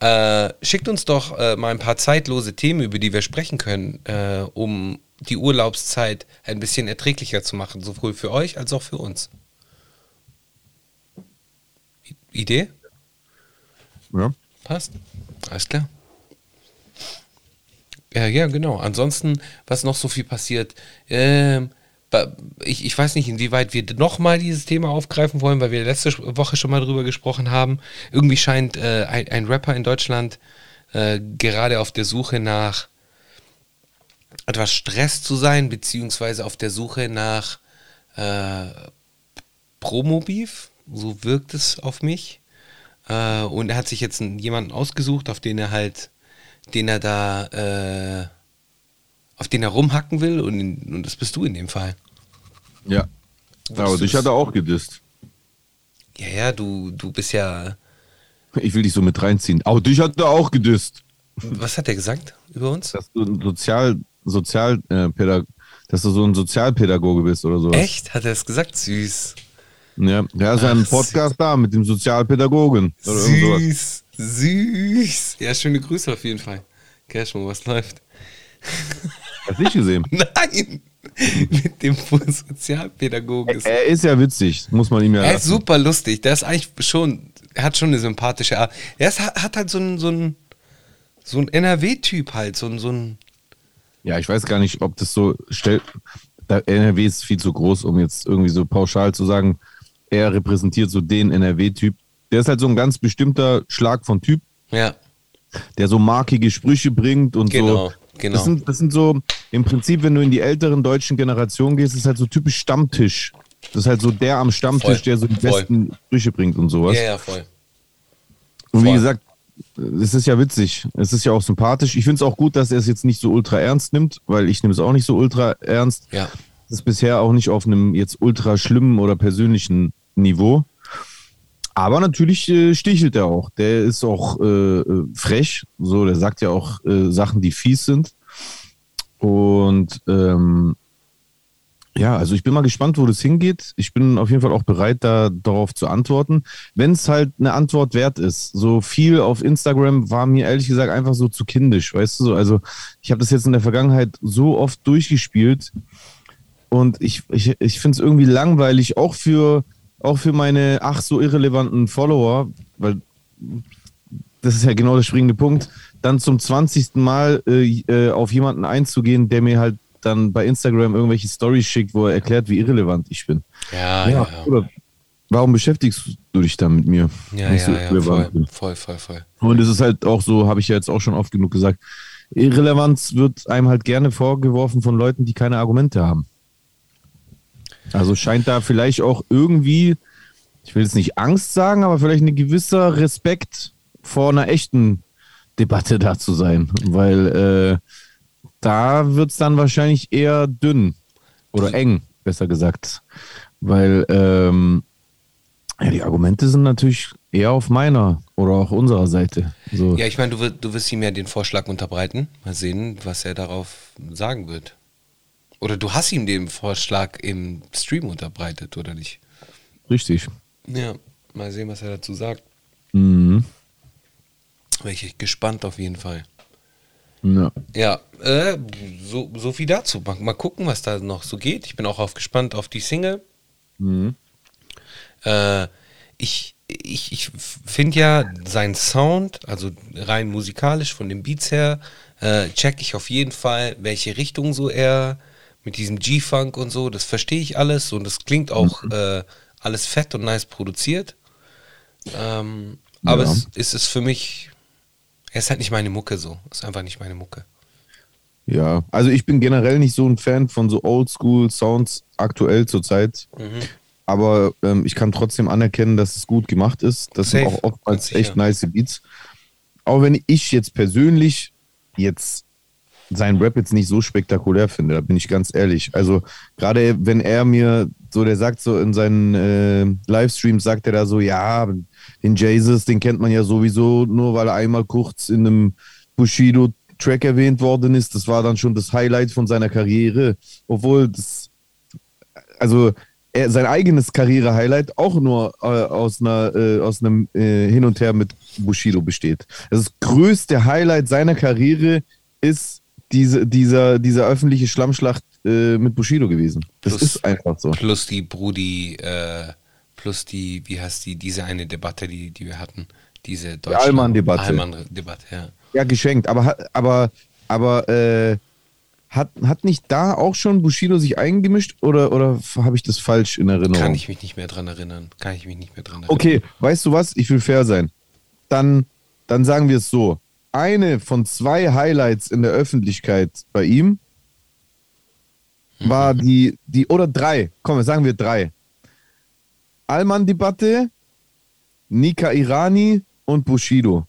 Äh, schickt uns doch äh, mal ein paar zeitlose Themen, über die wir sprechen können, äh, um die Urlaubszeit ein bisschen erträglicher zu machen, sowohl für euch als auch für uns. I Idee? Ja. Passt. Alles klar. Ja, ja, genau. Ansonsten, was noch so viel passiert, ähm, ich, ich weiß nicht, inwieweit wir nochmal dieses Thema aufgreifen wollen, weil wir letzte Woche schon mal drüber gesprochen haben. Irgendwie scheint äh, ein, ein Rapper in Deutschland äh, gerade auf der Suche nach etwas Stress zu sein, beziehungsweise auf der Suche nach äh, Promo-Beef. So wirkt es auf mich. Äh, und er hat sich jetzt einen, jemanden ausgesucht, auf den er halt, den er da, äh, auf den er rumhacken will. Und, und das bist du in dem Fall. Ja. Aber dich hat er auch gedisst. Ja, ja, du, du bist ja. Ich will dich so mit reinziehen. Aber dich hat er auch gedisst. Was hat er gesagt über uns? Dass du ein Sozial, Sozial, Pädag dass du so ein Sozialpädagoge bist oder sowas. Echt? Hat er es gesagt? Süß. Ja, der ist einen Ach, Podcast da mit dem Sozialpädagogen. Oder. Süß. Süß. Ja, schöne Grüße auf jeden Fall. Cashmo, was läuft? Hast du nicht gesehen? [LAUGHS] Nein! Mit dem Sozialpädagogen. ist- Er ist ja witzig, muss man ihm ja Er ist lassen. super lustig. Der ist eigentlich schon, er hat schon eine sympathische Art. Er ist, hat halt so ein, so ein, so ein NRW-Typ halt, so ein, so ein, Ja, ich weiß gar nicht, ob das so stellt. NRW ist viel zu groß, um jetzt irgendwie so pauschal zu sagen, er repräsentiert so den NRW-Typ. Der ist halt so ein ganz bestimmter Schlag von Typ, ja, der so markige Sprüche bringt und Genau, so. genau. Das sind, das sind so, im Prinzip, wenn du in die älteren deutschen Generationen gehst, ist halt so typisch Stammtisch. Das ist halt so der am Stammtisch, Voll, der so die voll. besten Sprüche bringt und sowas. ja, ja, voll. Und wie Voll. gesagt, es ist ja witzig. Es ist ja auch sympathisch. Ich finde es auch gut, dass er es jetzt nicht so ultra ernst nimmt, weil ich nehme es auch nicht so ultra ernst. Ja, Es ist bisher auch nicht auf einem jetzt ultra schlimmen oder persönlichen Niveau. Aber natürlich äh, stichelt er auch. Der ist auch äh, äh, frech. So, der sagt ja auch äh, Sachen, die fies sind. Und ähm, ja, also ich bin mal gespannt, wo das hingeht. Ich bin auf jeden Fall auch bereit, da darauf zu antworten. Wenn es halt eine Antwort wert ist. So viel auf Instagram war mir ehrlich gesagt einfach so zu kindisch, weißt du so. Also ich habe das jetzt in der Vergangenheit so oft durchgespielt und ich, ich, ich finde es irgendwie langweilig, auch für, auch für meine ach so irrelevanten Follower, weil das ist ja genau der springende Punkt, dann zum 20. Mal äh, äh, auf jemanden einzugehen, der mir halt dann bei Instagram irgendwelche Stories schickt, wo er erklärt, wie irrelevant ich bin. Ja, ja, ja. Oder warum beschäftigst du dich dann mit mir? Ja, ja, so ja, voll, voll, voll, voll. Und es ist halt auch so, habe ich ja jetzt auch schon oft genug gesagt, Irrelevanz wird einem halt gerne vorgeworfen von Leuten, die keine Argumente haben. Also scheint da vielleicht auch irgendwie, ich will jetzt nicht Angst sagen, aber vielleicht ein gewisser Respekt vor einer echten Debatte da zu sein. Weil äh, da wird es dann wahrscheinlich eher dünn oder eng, besser gesagt. Weil ähm, ja, die Argumente sind natürlich eher auf meiner oder auch unserer Seite. So. Ja, ich meine, du, wirst- du wirst ihm ja den Vorschlag unterbreiten. Mal sehen, was er darauf sagen wird. Oder du hast ihm den Vorschlag im Stream unterbreitet, oder nicht? Richtig. Ja, mal sehen, was er dazu sagt. Mhm. Bin ich gespannt auf jeden Fall. Ja. Ja, äh, so, so viel dazu. Mal, mal gucken, was da noch so geht. Ich bin auch auf, gespannt auf die Single. Mhm. Äh, ich ich, ich finde ja seinen Sound, also rein musikalisch von den Beats her, äh, check ich auf jeden Fall, welche Richtung so er mit diesem G-Funk und so, das verstehe ich alles und das klingt auch äh, alles fett und nice produziert. Ähm, aber Ja. es, es ist für mich, er ist halt nicht meine Mucke so. Ist einfach nicht meine Mucke. Ja, also ich bin generell nicht so ein Fan von so Oldschool-Sounds aktuell zurzeit. Aber ähm, ich kann trotzdem anerkennen, dass es gut gemacht ist. Das sind Safe, auch oftmals echt nice Beats. Auch wenn ich jetzt persönlich jetzt seinen Rap jetzt nicht so spektakulär finde, da bin ich ganz ehrlich. Also gerade wenn er mir so, der sagt so in seinen äh, Livestreams, sagt er da so, ja, den Jesus, den kennt man ja sowieso nur, weil er einmal kurz in einem Bushido-Track erwähnt worden ist. Das war dann schon das Highlight von seiner Karriere. Obwohl das, also er, sein eigenes Karriere-Highlight auch nur äh, aus, einer, äh, aus einem äh, Hin und Her mit Bushido besteht. Das größte Highlight seiner Karriere ist diese, dieser, dieser öffentliche Schlammschlacht äh, mit Bushido gewesen. Das Plus- ist einfach so. Plus die Brudi, äh, plus die, wie heißt die, diese eine Debatte, die, die wir hatten. Diese deutsche Allmann-Debatte. Allmann-Debatte, ja. Ja, geschenkt. Aber, hat- aber, aber äh, hat, hat nicht da auch schon Bushido sich eingemischt oder, oder habe ich das falsch in Erinnerung? Kann ich mich nicht mehr dran erinnern. Kann ich mich nicht mehr dran erinnern. Okay, weißt du was? Ich will fair sein. Dann, dann sagen wir es so. Eine von zwei Highlights in der Öffentlichkeit bei ihm war die, die, oder drei, komm, sagen wir drei. Allmann-Debatte, Nika Irani und Bushido.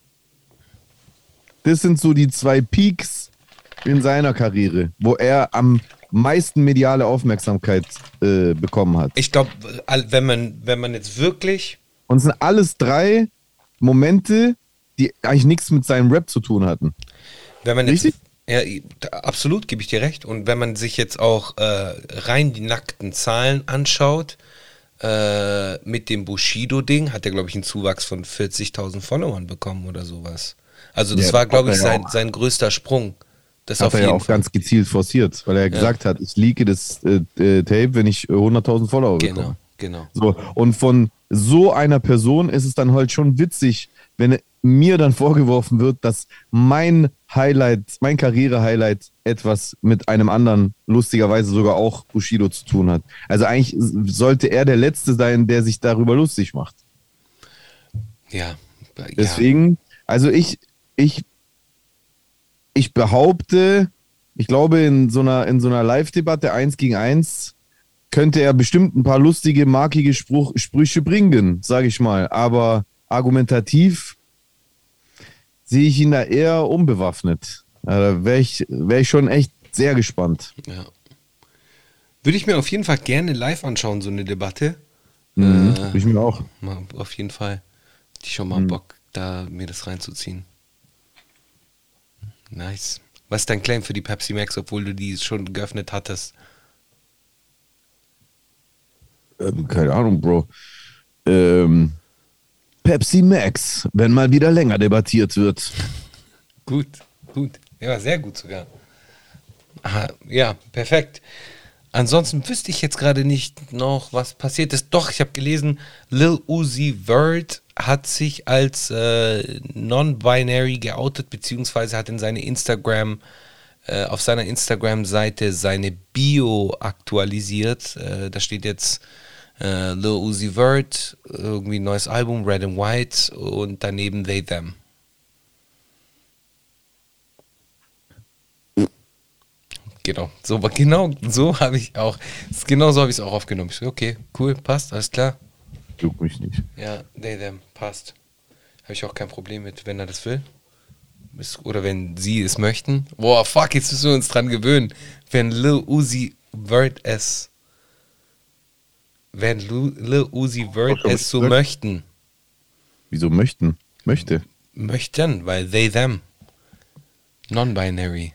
Das sind so die zwei Peaks in seiner Karriere, wo er am meisten mediale Aufmerksamkeit äh, bekommen hat. Ich glaube, wenn man, wenn man jetzt wirklich, Und es sind alles drei Momente, die eigentlich nichts mit seinem Rap zu tun hatten. wenn man jetzt, Richtig? Ja, absolut gebe ich dir recht. Und wenn man sich jetzt auch äh, rein die nackten Zahlen anschaut, äh, mit dem Bushido-Ding hat er, glaube ich, einen Zuwachs von 40.000 Followern bekommen oder sowas. Also das Ja, war, glaube ich, ja sein, auch. sein größter Sprung. Das Hat auf er ja auch Fall. ganz gezielt forciert, weil er gesagt hat, ich leake das äh, äh, Tape, wenn ich äh, 100.000 Follower Genau, bekomme. genau. So, und von so einer Person ist es dann halt schon witzig, wenn mir dann vorgeworfen wird, dass mein Highlight, mein Karriere-Highlight etwas mit einem anderen, lustigerweise sogar auch Bushido zu tun hat. Also eigentlich sollte er der Letzte sein, der sich darüber lustig macht. Ja. ja. Deswegen, also ich, ich, ich behaupte, ich glaube, in so einer, in so einer Live-Debatte eins gegen eins könnte er bestimmt ein paar lustige, markige Spruch, Sprüche bringen, sage ich mal. Aber argumentativ sehe ich ihn da eher unbewaffnet. Da wäre ich, wär ich schon echt sehr gespannt. Ja. Würde ich mir auf jeden Fall gerne live anschauen, so eine Debatte. Mhm, Äh, ich mir auch. Auf jeden Fall. Ich schon mal Bock, da mir das reinzuziehen. Nice. Was ist dein Claim für die Pepsi Max, obwohl du die schon geöffnet hattest? Ähm, keine Ahnung, Bro. Ähm, Pepsi Max, wenn mal wieder länger debattiert wird. Gut, gut. Ja, sehr gut sogar. Aha, ja, perfekt. Ansonsten wüsste ich jetzt gerade nicht noch, was passiert ist. Doch, ich habe gelesen, Lil Uzi Vert hat sich als äh, non-binary geoutet, beziehungsweise hat in seine Instagram, äh, auf seiner Instagram-Seite seine Bio aktualisiert. Äh, da steht jetzt äh, Lil Uzi Vert, irgendwie ein neues Album, Red and White und daneben They Them. Genau, so, genau so habe ich auch, genau so habe ich es auch aufgenommen. Ich so, okay, cool, passt, alles klar. Juckt mich nicht. Ja, they, them, passt. Habe ich auch kein Problem mit, wenn er das will. Oder wenn sie es möchten. Boah, fuck, jetzt müssen wir uns dran gewöhnen. Wenn Lil Uzi Vert es, wenn Lil Uzi Vert es so gesagt? möchten, Wieso möchten? Möchte. möchten, weil they, them, non-binary.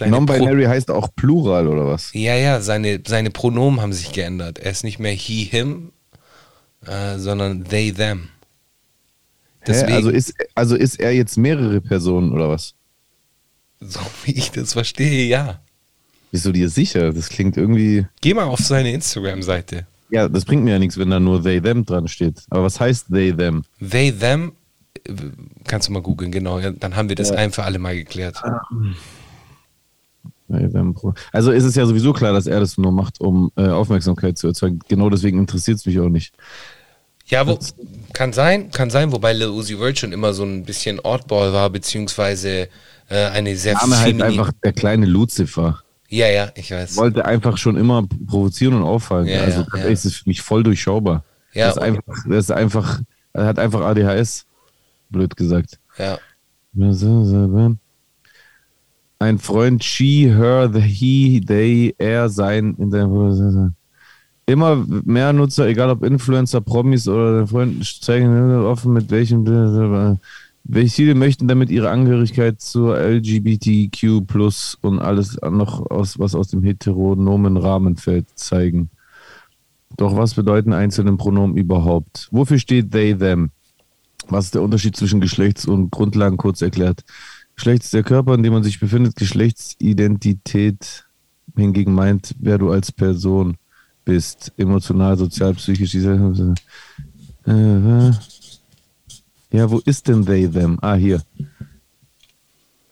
Non-binary heißt auch Plural oder was? Ja, ja, seine, seine Pronomen haben sich geändert. Er ist nicht mehr he, him, äh, sondern they, them. Hä? Also, ist, also ist er jetzt mehrere Personen oder was? so wie ich das verstehe, ja. Bist du dir sicher? Das klingt irgendwie. Geh mal auf seine Instagram-Seite. Ja, das bringt mir ja nichts, wenn da nur they, them dran steht. Aber was heißt they, them? They, them, kannst du mal googeln, genau. Ja, dann haben wir das ein für alle Mal geklärt. Pro- Also ist es ja sowieso klar, dass er das nur macht, um äh, Aufmerksamkeit zu erzeugen. Genau deswegen interessiert es mich auch nicht. Ja, wo, kann sein, kann sein, wobei Lil Uzi Vert schon immer so ein bisschen Oddball war, beziehungsweise äh, eine sehr Name halt einfach der kleine Lucifer. Ja, ja, ich weiß. Wollte einfach schon immer provozieren und auffallen. Ja, also ja, ja. ist für mich voll durchschaubar. Ja, das ist einfach, das ist einfach, er hat einfach ADHS, blöd gesagt. Ja, Ein Freund, she, her, the, he, they, er, sein in der Immer mehr Nutzer, egal ob Influencer, Promis oder Freunde, zeigen offen mit welchem welche Ziele möchten damit ihre Angehörigkeit zur LGBTQ plus und alles noch aus, was aus dem heteronomen Rahmen fällt, zeigen. Doch was bedeuten einzelne Pronomen überhaupt? Wofür steht they, them? Was ist der Unterschied zwischen Geschlechts- und Grundlagen kurz erklärt? Geschlecht ist der Körper, in dem man sich befindet. Geschlechtsidentität hingegen meint, wer du als Person bist. Emotional, sozial, psychisch. Diese, äh, ja, wo ist denn they, them? Ah, hier.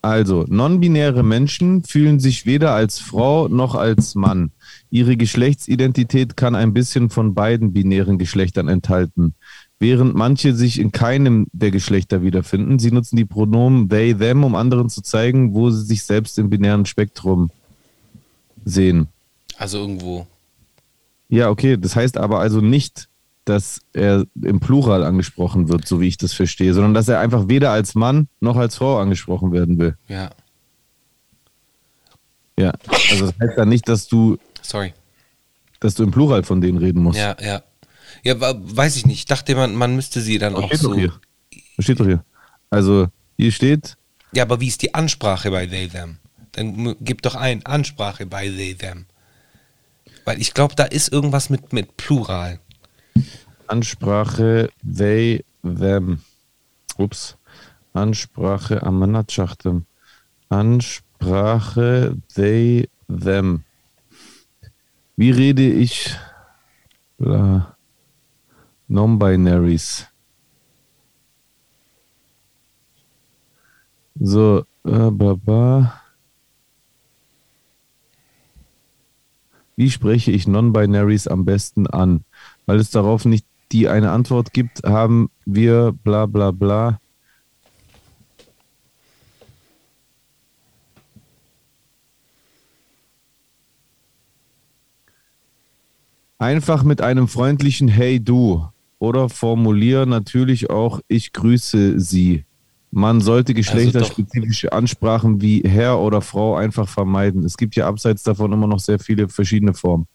Also, non-binäre Menschen fühlen sich weder als Frau noch als Mann. Ihre Geschlechtsidentität kann ein bisschen von beiden binären Geschlechtern enthalten. Während manche sich in keinem der Geschlechter wiederfinden, sie nutzen die Pronomen they, them, um anderen zu zeigen, wo sie sich selbst im binären Spektrum sehen. also irgendwo. Ja, okay, das heißt aber also nicht, dass er im Plural angesprochen wird, so wie ich das verstehe, sondern dass er einfach weder als Mann noch als Frau angesprochen werden will. Ja, Ja, also das heißt dann nicht, dass du, sorry. dass du im Plural von denen reden musst. Ja, ja. Ja, weiß ich nicht. Ich dachte, man, man müsste sie dann Das auch steht so. doch hier. Das steht doch hier. Also hier steht, Ja, aber wie ist die Ansprache bei they, them? Dann gib doch ein, Ansprache bei they, them. Weil ich glaube, da ist irgendwas mit, mit Plural. Ansprache they, them. Ups. Ansprache Amanatschachtem. Ansprache they, them. Wie rede ich Non-Binaries? So, äh, baba. Wie spreche ich Non-Binaries am besten an? Weil es darauf nicht die eine Antwort gibt, haben wir bla bla bla. Einfach mit einem freundlichen Hey du oder formulier natürlich auch Ich grüße Sie. Man sollte geschlechterspezifische Ansprachen wie Herr oder Frau einfach vermeiden. Es gibt ja abseits davon immer noch sehr viele verschiedene Formen.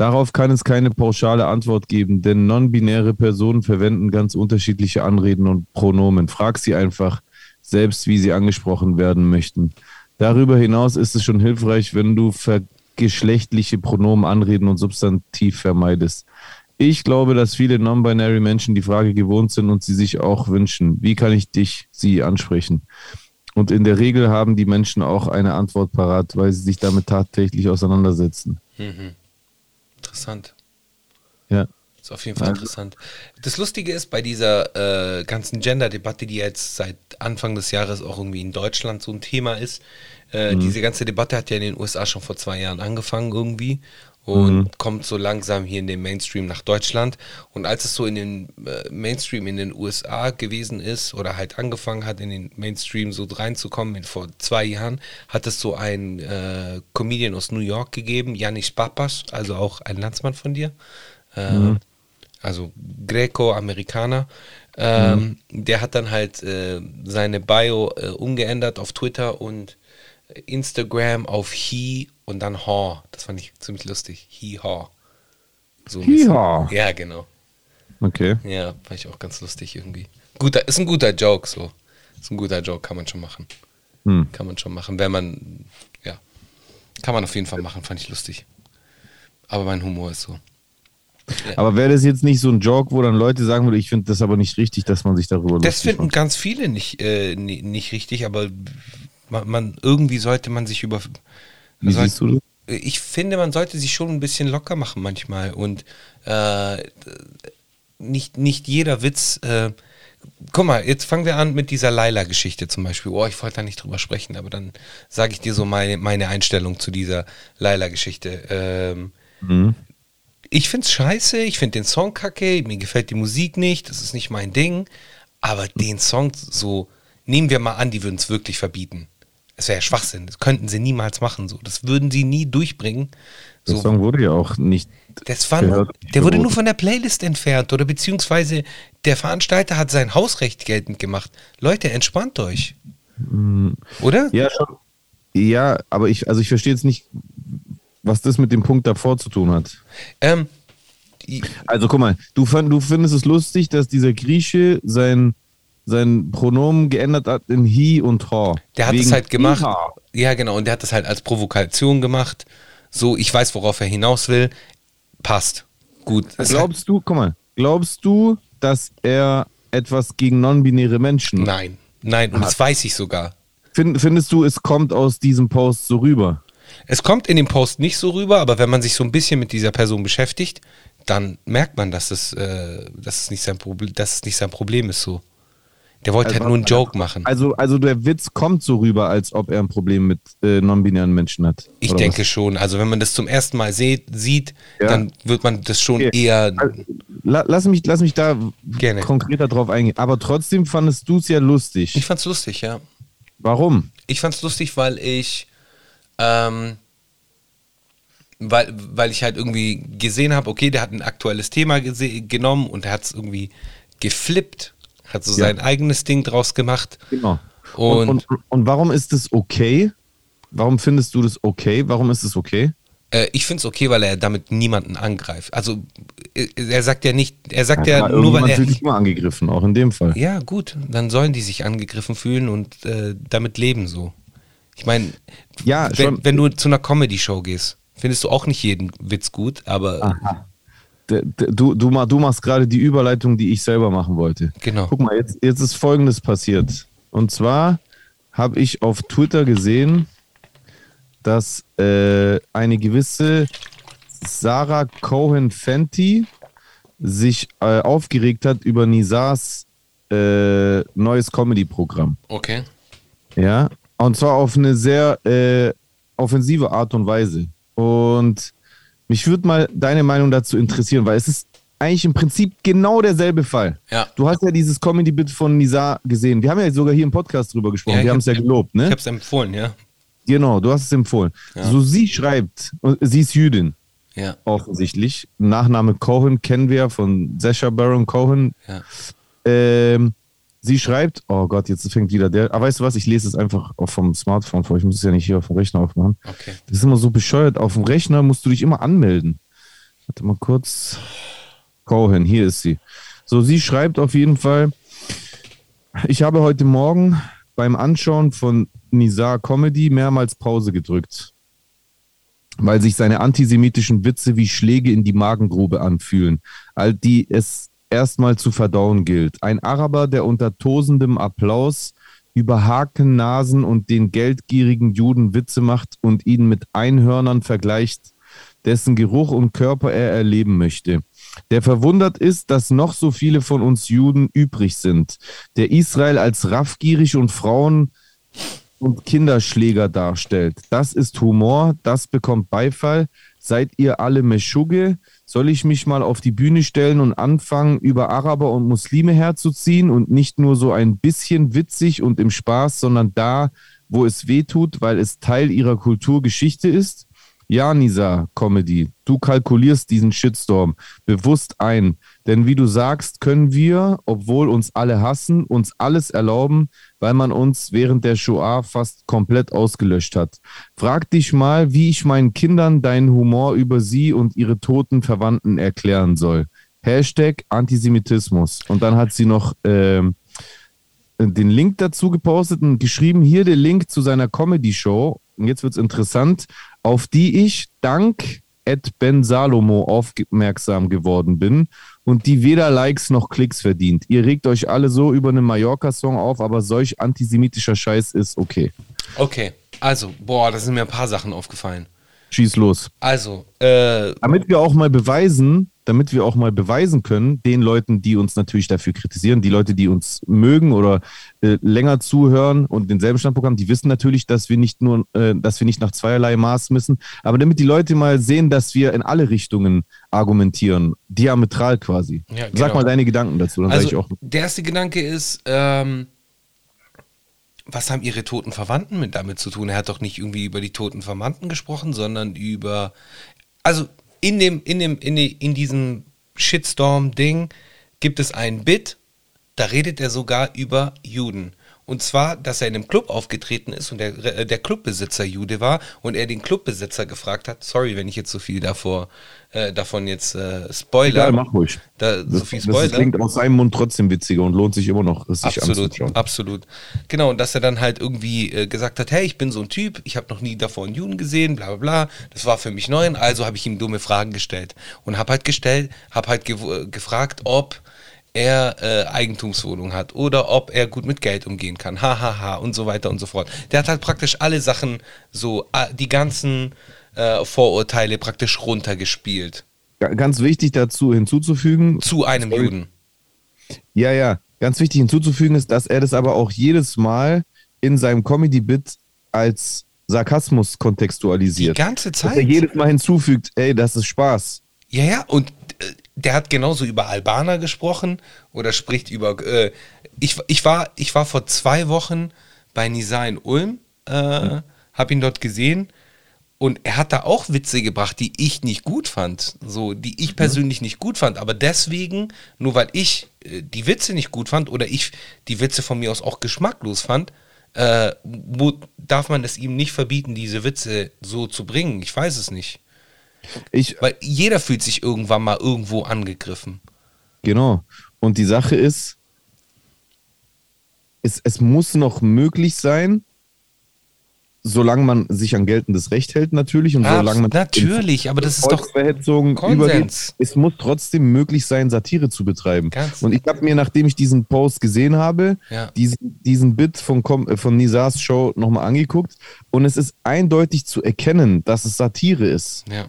Darauf kann es keine pauschale Antwort geben, denn non-binäre Personen verwenden ganz unterschiedliche Anreden und Pronomen. Frag sie einfach selbst, wie sie angesprochen werden möchten. Darüber hinaus ist es schon hilfreich, wenn du vergeschlechtliche Pronomen, Anreden und Substantiv vermeidest. Ich glaube, dass viele non-binary Menschen die Frage gewohnt sind und sie sich auch wünschen, wie kann ich dich, sie ansprechen? Und in der Regel haben die Menschen auch eine Antwort parat, weil sie sich damit tatsächlich auseinandersetzen. Interessant. Ja. Ist auf jeden Fall interessant. Das Lustige ist, bei dieser äh, ganzen Gender-Debatte, die jetzt seit Anfang des Jahres auch irgendwie in Deutschland so ein Thema ist, äh, diese ganze Debatte hat ja in den USA schon vor zwei Jahren angefangen irgendwie und kommt so langsam hier in den Mainstream nach Deutschland. Und als es so in den äh, Mainstream in den USA gewesen ist oder halt angefangen hat, in den Mainstream so reinzukommen, in, vor zwei Jahren, hat es so einen äh, Comedian aus New York gegeben, Janis Papas, also auch ein Landsmann von dir. Äh, Also Greco-Amerikaner. Ähm, Der hat dann halt äh, seine Bio äh, umgeändert auf Twitter und Instagram auf He und dann Haw. Das fand ich ziemlich lustig. He Haw. So. Hee-haw. Ja, genau. Okay. Ja, fand ich auch ganz lustig irgendwie. Guter, ist ein guter Joke so. Ist ein guter Joke, kann man schon machen. Hm. Kann man schon machen, wenn man, ja. Kann man auf jeden Fall machen, fand ich lustig. Aber mein Humor ist so. Aber wäre das jetzt nicht so ein Joke, wo dann Leute sagen würden, ich finde das aber nicht richtig, dass man sich darüber Das finden macht? ganz viele nicht, äh, ni- nicht richtig, aber man, man, irgendwie sollte man sich über. Wie soll- siehst du das? Ich finde, man sollte sich schon ein bisschen locker machen manchmal und äh, nicht, nicht jeder Witz. Äh, guck mal, jetzt fangen wir an mit dieser Laila-Geschichte zum Beispiel. Oh, ich wollte da nicht drüber sprechen, aber dann sage ich dir so meine, meine Einstellung zu dieser Laila-Geschichte. Ähm, Mhm. ich find's scheiße, ich find den Song kacke, mir gefällt die Musik nicht, das ist nicht mein Ding. Aber den Song so, nehmen wir mal an, die würden es wirklich verbieten. Es wäre ja Schwachsinn, das könnten sie niemals machen. So. Das würden sie nie durchbringen. Der So, Song wurde ja auch nicht. das war nur, der wurde nur von der Playlist entfernt oder beziehungsweise der Veranstalter hat sein Hausrecht geltend gemacht. Leute, entspannt euch. Oder? Ja, schon. Ja, aber ich, also ich verstehe jetzt nicht, was das mit dem Punkt davor zu tun hat. Ähm, Also guck mal, du, fand, du findest es lustig, dass dieser Grieche sein, sein Pronomen geändert hat in he und ha. Der hat das halt gemacht. Ja, genau. Und der hat das halt als Provokation gemacht. So, ich weiß, worauf er hinaus will. Passt. Gut. Es Glaubst du, guck mal, glaubst du, dass er etwas gegen non-binäre Menschen? Nein. Nein, und das weiß ich sogar. Find, findest du, es kommt aus diesem Post so rüber? Es kommt in dem Post nicht so rüber, aber wenn man sich so ein bisschen mit dieser Person beschäftigt, dann merkt man, dass es, äh, dass es, nicht, sein Problem, dass es nicht sein Problem ist so. Der wollte Also halt nur einen Joke machen. Also, also der Witz kommt so rüber, als ob er ein Problem mit äh, non-binären Menschen hat. Ich denke was? schon. Also wenn man das zum ersten Mal seht, sieht, Ja. dann wird man das schon Okay. eher. Also, La, lass, mich, lass mich da Gerne. konkreter drauf eingehen. Aber trotzdem fandest du es ja lustig. Ich fand's lustig, ja. Warum? Ich fand's lustig, weil ich, ähm, weil, weil ich halt irgendwie gesehen habe, okay, der hat ein aktuelles Thema genommen und er hat es irgendwie geflippt, hat so Ja. sein eigenes Ding draus gemacht. Genau. Und- Und, und, und warum ist es okay? Warum findest du das okay? Warum ist es okay? Äh, ich find's okay, weil er damit niemanden angreift. Also äh, er sagt ja nicht, er sagt ja, Ja, nur weil er. fühlt sich immer angegriffen, auch in dem Fall. Ja, gut, dann sollen die sich angegriffen fühlen und äh, damit leben so. Ich meine, Ja, wenn, wenn du zu einer Comedy-Show gehst, findest du auch nicht jeden Witz gut, aber d- Du, du, du machst gerade die Überleitung, die ich selber machen wollte. Genau. Guck mal, jetzt, jetzt ist Folgendes passiert. Und zwar habe ich auf Twitter gesehen, dass äh, eine gewisse Sarah Cohen-Fenty sich äh, aufgeregt hat über Nisars äh, neues Comedy-Programm. okay. Ja, und zwar auf eine sehr äh, offensive Art und Weise. Und mich würde mal deine Meinung dazu interessieren, weil es ist eigentlich im Prinzip genau derselbe Fall. Ja. Du hast ja dieses Comedy-Bit von Nizar gesehen. Wir haben ja sogar hier im Podcast drüber gesprochen. Ja, Wir haben es ja gelobt, ne? Ich hab's empfohlen, ja. Genau, du hast es empfohlen. So, sie schreibt, sie ist Jüdin, Ja. offensichtlich. Nachname Cohen kennen wir ja von Sasha Baron Cohen. Ja. Ähm, sie schreibt, oh Gott, jetzt fängt wieder der. Aber weißt du was, ich lese es einfach vom Smartphone vor. Ich muss es ja nicht hier auf dem Rechner aufmachen. Okay. Das ist immer so bescheuert. Auf dem Rechner musst du dich immer anmelden. Warte mal kurz. Cohen, hier ist sie. So, sie schreibt auf jeden Fall, ich habe heute Morgen beim Anschauen von Nizar Comedy mehrmals Pause gedrückt, weil sich seine antisemitischen Witze wie Schläge in die Magengrube anfühlen, all die es erstmal zu verdauen gilt. Ein Araber, der unter tosendem Applaus über Haken, Nasen und den geldgierigen Juden Witze macht und ihn mit Einhörnern vergleicht, dessen Geruch und Körper er erleben möchte. Der verwundert ist, dass noch so viele von uns Juden übrig sind, der Israel als raffgierig und Frauen und Kinderschläger darstellt. Das ist Humor, das bekommt Beifall. Seid ihr alle Meschugge? Soll ich mich mal auf die Bühne stellen und anfangen, über Araber und Muslime herzuziehen und nicht nur so ein bisschen witzig und im Spaß, sondern da, wo es weh tut, weil es Teil ihrer Kulturgeschichte ist? Ja, Nisa, Comedy, du kalkulierst diesen Shitstorm bewusst ein. Denn wie du sagst, können wir, obwohl uns alle hassen, uns alles erlauben, weil man uns während der Shoah fast komplett ausgelöscht hat. Frag dich mal, wie ich meinen Kindern deinen Humor über sie und ihre toten Verwandten erklären soll. Hashtag Antisemitismus. Und dann hat sie noch ähm, den Link dazu gepostet und geschrieben, hier der Link zu seiner Comedy-Show. Und jetzt wird es interessant auf die ich dank Ed Ben Salomo aufmerksam geworden bin und die weder Likes noch Klicks verdient. Ihr regt euch alle so über einen Mallorca-Song auf, aber solch antisemitischer Scheiß ist okay. Okay, also, boah, da sind mir ein paar Sachen aufgefallen. Schieß los. Also, äh, Damit wir auch mal beweisen, damit wir auch mal beweisen können, den Leuten, die uns natürlich dafür kritisieren, die Leute, die uns mögen oder äh, länger zuhören und denselben Standpunkt haben, die wissen natürlich, dass wir nicht nur, äh, dass wir nicht nach zweierlei Maß müssen, aber damit die Leute mal sehen, dass wir in alle Richtungen argumentieren, diametral quasi. Ja, Sag genau. mal deine Gedanken dazu, dann sage ich also auch. der erste Gedanke ist, ähm, was haben ihre toten Verwandten mit damit zu tun? Er hat doch nicht irgendwie über die toten Verwandten gesprochen, sondern über, also in dem, in dem, in, die, in diesem Shitstorm-Ding gibt es ein Bit, da redet er sogar über Juden. Und zwar, dass er in einem Club aufgetreten ist und der, äh, der Clubbesitzer Jude war und er den Clubbesitzer gefragt hat, sorry, wenn ich jetzt so viel davor, äh, davon jetzt äh, spoiler. Egal, mach ruhig. Da, so Das, viel das Spoiler. klingt aus seinem Mund trotzdem witziger und lohnt sich immer noch, es sich Absolut, anzuschauen. absolut. Genau, und dass er dann halt irgendwie äh, gesagt hat, hey, ich bin so ein Typ, ich habe noch nie davor einen Juden gesehen, bla bla bla. Das war für mich neu, und also habe ich ihm dumme Fragen gestellt. Und habe halt gestellt, habe halt ge äh, gefragt, ob er äh, Eigentumswohnung hat oder ob er gut mit Geld umgehen kann, hahaha ha, ha, und so weiter und so fort. Der hat halt praktisch alle Sachen, so die ganzen äh, Vorurteile praktisch runtergespielt. Ga- Ganz wichtig dazu hinzuzufügen, Zu einem Sorry. Juden. Ja, ja. Ganz wichtig hinzuzufügen ist, dass er das aber auch jedes Mal in seinem Comedy-Bit als Sarkasmus Die kontextualisiert. ganze Dass er Zeit. jedes Mal hinzufügt, ey, das ist Spaß. Ja, ja, und äh, der hat genauso über Albaner gesprochen oder spricht über. Äh, ich, ich, war, ich war vor zwei Wochen bei Nisa in Ulm, äh, hab ihn dort gesehen und er hat da auch Witze gebracht, die ich nicht gut fand. So, die ich persönlich nicht gut fand. Aber deswegen, nur weil ich äh, die Witze nicht gut fand oder ich die Witze von mir aus auch geschmacklos fand, äh, darf man es ihm nicht verbieten, diese Witze so zu bringen. Ich weiß es nicht. Ich, Weil jeder fühlt sich irgendwann mal irgendwo angegriffen. genau. Und die Sache ist, es, es muss noch möglich sein, solange man sich an geltendes Recht hält natürlich und Abs- solange man natürlich, aber das ist doch Konsens. übergeht, es muss trotzdem möglich sein, Satire zu betreiben. Ganz- und ich habe mir, nachdem ich diesen Post gesehen habe, Ja. diesen, diesen Bit von, von Nisars Show nochmal angeguckt und es ist eindeutig zu erkennen, dass es Satire ist, ja,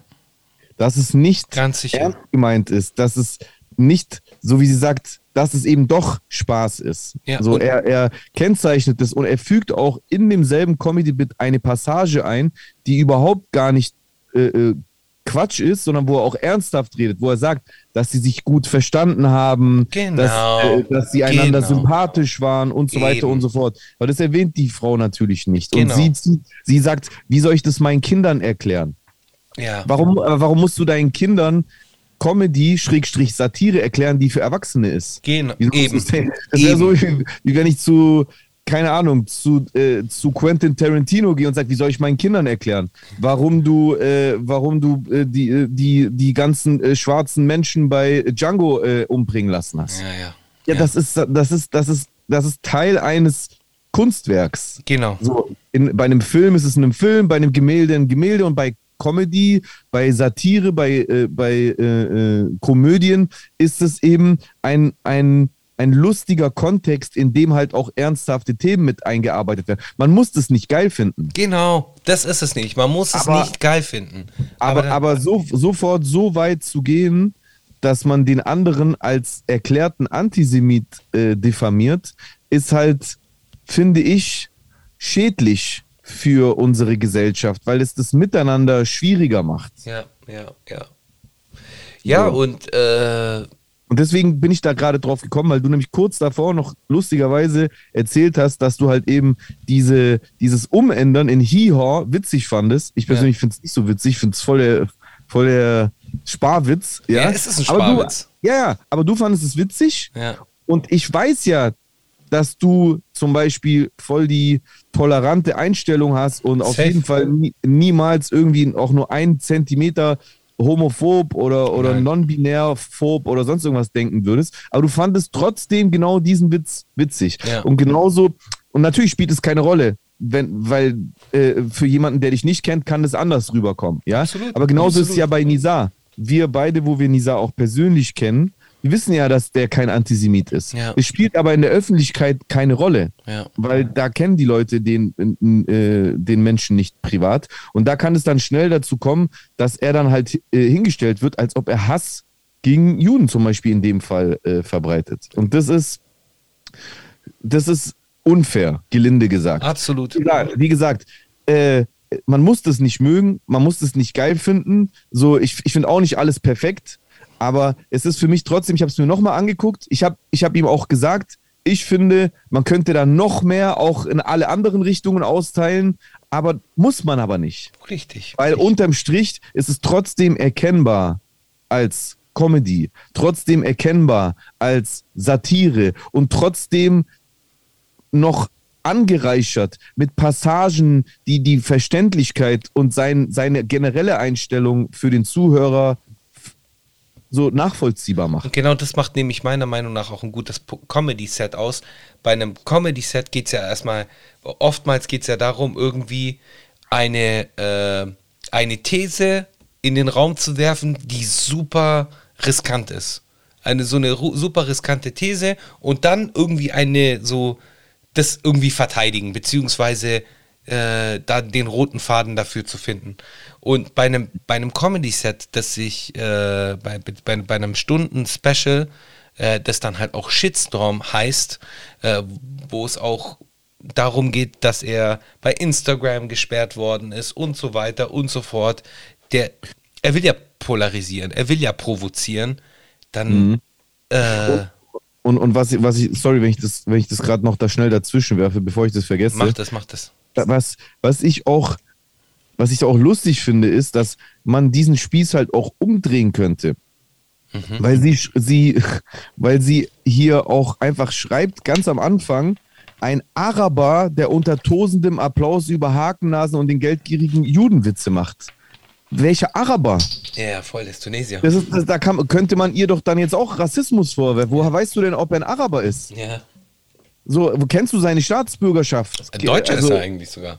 dass es nicht ernst gemeint ist, dass es nicht, so wie sie sagt, dass es eben doch Spaß ist. Ja, so und- er, er kennzeichnet es und er fügt auch in demselben Comedy-Bit eine Passage ein, die überhaupt gar nicht äh, äh, Quatsch ist, sondern wo er auch ernsthaft redet, wo er sagt, dass sie sich gut verstanden haben, Genau. dass, äh, dass sie einander Genau. sympathisch waren und so weiter Eben. und so fort. Weil das erwähnt die Frau natürlich nicht. Genau. Und sie, sie, sie sagt, wie soll ich das meinen Kindern erklären? Ja, Warum, aber warum musst du deinen Kindern Comedy, Schrägstrich Satire erklären, die für Erwachsene ist? genau, eben. Das wäre so, wie, [LAUGHS] wie wenn ich zu, keine Ahnung, zu, äh, zu Quentin Tarantino gehe und sage, wie soll ich meinen Kindern erklären, warum du, äh, warum du äh, die, äh, die, die ganzen äh, schwarzen Menschen bei Django äh, umbringen lassen hast. Ja, ja. Ja, das ist, das ist, das ist, das ist Teil eines Kunstwerks. Genau. So, in, bei einem Film ist es in einem Film, bei einem Gemälde ein Gemälde und bei Comedy, bei Satire, bei, äh, bei äh, äh, Komödien ist es eben ein, ein, ein lustiger Kontext, in dem halt auch ernsthafte Themen mit eingearbeitet werden. Man muss das nicht geil finden. Genau, das ist es nicht. Man muss es Aber- nicht geil finden. Aber, dann- aber so, sofort so weit zu gehen, dass man den anderen als erklärten Antisemit äh, diffamiert, ist halt, finde ich, schädlich für unsere Gesellschaft, weil es das Miteinander schwieriger macht. Ja, ja, ja. Ja, So. und äh, Und deswegen bin ich da gerade drauf gekommen, weil du nämlich kurz davor noch lustigerweise erzählt hast, dass du halt eben diese, dieses Umändern in Hee-Haw witzig fandest. Ich persönlich finde es nicht so witzig, ich finde es voll der, voll der Sparwitz. Ja, Ja, es ist ein Aber Sparwitz. Du, ja, ja, aber du fandest es witzig. ja. Und ich weiß ja, dass du zum Beispiel voll die tolerante Einstellung hast und auf Safe. jeden Fall nie, niemals irgendwie auch nur einen Zentimeter homophob oder, oder non-binär phob oder sonst irgendwas denken würdest. Aber du fandest trotzdem genau diesen Witz witzig. Ja. Und genauso, und natürlich spielt es keine Rolle. Wenn, weil äh, für jemanden, der dich nicht kennt, kann es anders rüberkommen. Ja? Absolut, Aber genauso ist es absolut. ja bei Nizar. Wir beide, wo wir Nizar auch persönlich kennen, wir wissen ja, dass der kein Antisemit ist. Ja. Es spielt aber in der Öffentlichkeit keine Rolle, Ja. weil da kennen die Leute den, äh, den Menschen nicht privat. Und da kann es dann schnell dazu kommen, dass er dann halt äh, hingestellt wird, als ob er Hass gegen Juden zum Beispiel in dem Fall äh, verbreitet. Und das ist, das ist unfair, gelinde gesagt. Absolut. Wie gesagt, äh, man muss das nicht mögen, man muss das nicht geil finden. So, ich, ich finde auch nicht alles perfekt, aber es ist für mich trotzdem, ich habe es mir nochmal angeguckt, ich habe ich hab ihm auch gesagt, ich finde, man könnte da noch mehr auch in alle anderen Richtungen austeilen, aber muss man aber nicht. Richtig. Weil unterm Strich ist es trotzdem erkennbar als Comedy, trotzdem erkennbar als Satire und trotzdem noch angereichert mit Passagen, die die Verständlichkeit und sein, seine generelle Einstellung für den Zuhörer so nachvollziehbar macht. Und genau das macht nämlich meiner Meinung nach auch ein gutes Comedy-Set aus. Bei einem Comedy-Set geht es ja erstmal, oftmals geht es ja darum, irgendwie eine, äh, eine These in den Raum zu werfen, die super riskant ist. Eine so eine super riskante These und dann irgendwie eine so das irgendwie verteidigen, beziehungsweise äh, da den roten Faden dafür zu finden. Und bei einem, bei einem Comedy-Set, das sich äh, bei, bei, bei einem Stunden-Special, äh, das dann halt auch Shitstorm heißt, äh, wo es auch darum geht, dass er bei Instagram gesperrt worden ist und so weiter und so fort. Der, er will ja polarisieren, er will ja provozieren, dann äh, Und, und was, was ich, sorry, wenn ich das, wenn ich das gerade noch da schnell dazwischen werfe, bevor ich das vergesse. macht das, macht das. Was, was ich auch, was ich auch lustig finde, ist, dass man diesen Spieß halt auch umdrehen könnte. Weil sie, sie, weil sie hier auch einfach schreibt, ganz am Anfang, ein Araber, der unter tosendem Applaus über Hakennasen und den geldgierigen Judenwitze macht. Welcher Araber? Ja, ja, voll, das ist Tunesier. Das ist, das, da kann, könnte man ihr doch dann jetzt auch Rassismus vorwerfen. Woher weißt du denn, ob er ein Araber ist? Ja. So, wo kennst du seine Staatsbürgerschaft? Ein Deutscher Also- ist er eigentlich sogar.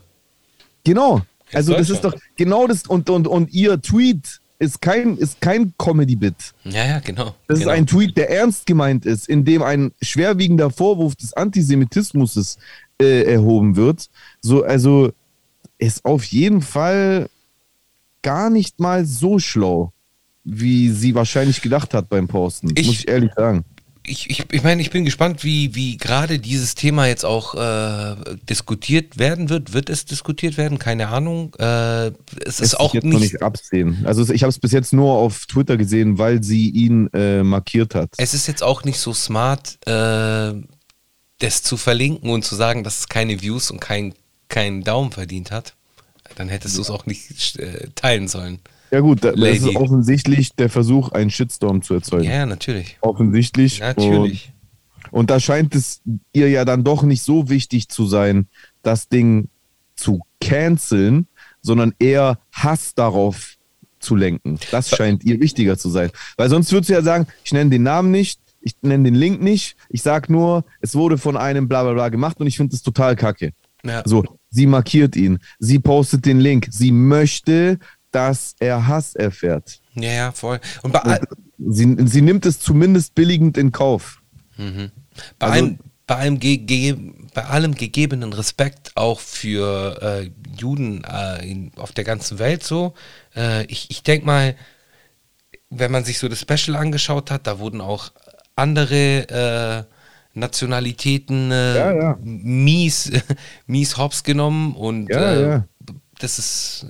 Genau. ist Also das ist doch genau das und, und, und ihr Tweet ist kein, ist kein Comedy-Bit. Ja, ja, genau. Das genau. ist ein Tweet, der ernst gemeint ist, in dem ein schwerwiegender Vorwurf des Antisemitismus äh, erhoben wird. So, also ist auf jeden Fall gar nicht mal so schlau, wie sie wahrscheinlich gedacht hat beim Posten. Ich- muss ich ehrlich sagen. Ich, ich, ich meine, ich bin gespannt, wie, wie gerade dieses Thema jetzt auch äh, diskutiert werden wird. Wird es diskutiert werden? Keine Ahnung. Äh, es Lässt ist auch nicht. nicht absehen. Also ich habe es bis jetzt nur auf Twitter gesehen, weil sie ihn äh, markiert hat. Es ist jetzt auch nicht so smart, äh, das zu verlinken und zu sagen, dass es keine Views und kein, keinen Daumen verdient hat. Dann hättest du es auch nicht äh, teilen sollen. Ja gut, da, das Lady. ist offensichtlich der Versuch, einen Shitstorm zu erzeugen. Ja, natürlich. Offensichtlich. Natürlich. Und, und da scheint es ihr ja dann doch nicht so wichtig zu sein, das Ding zu canceln, sondern eher Hass darauf zu lenken. Das scheint ihr wichtiger zu sein. Weil sonst würdest du ja sagen, ich nenne den Namen nicht, ich nenne den Link nicht, ich sag nur, es wurde von einem bla bla bla gemacht und ich finde das total kacke. Ja. So, sie markiert ihn, sie postet den Link, sie möchte, dass er Hass erfährt. ja, ja, voll. Und bei, all- Sie, sie nimmt es zumindest billigend in Kauf. mhm. Bei, Also- allem, bei, allem ge bei allem gegebenen Respekt auch für äh, Juden äh, in, auf der ganzen Welt so. Äh, ich ich denke mal, wenn man sich so das Special angeschaut hat, da wurden auch andere äh, Nationalitäten äh, Ja, ja. mies, [LAUGHS] mies hops genommen und Ja, äh, das ist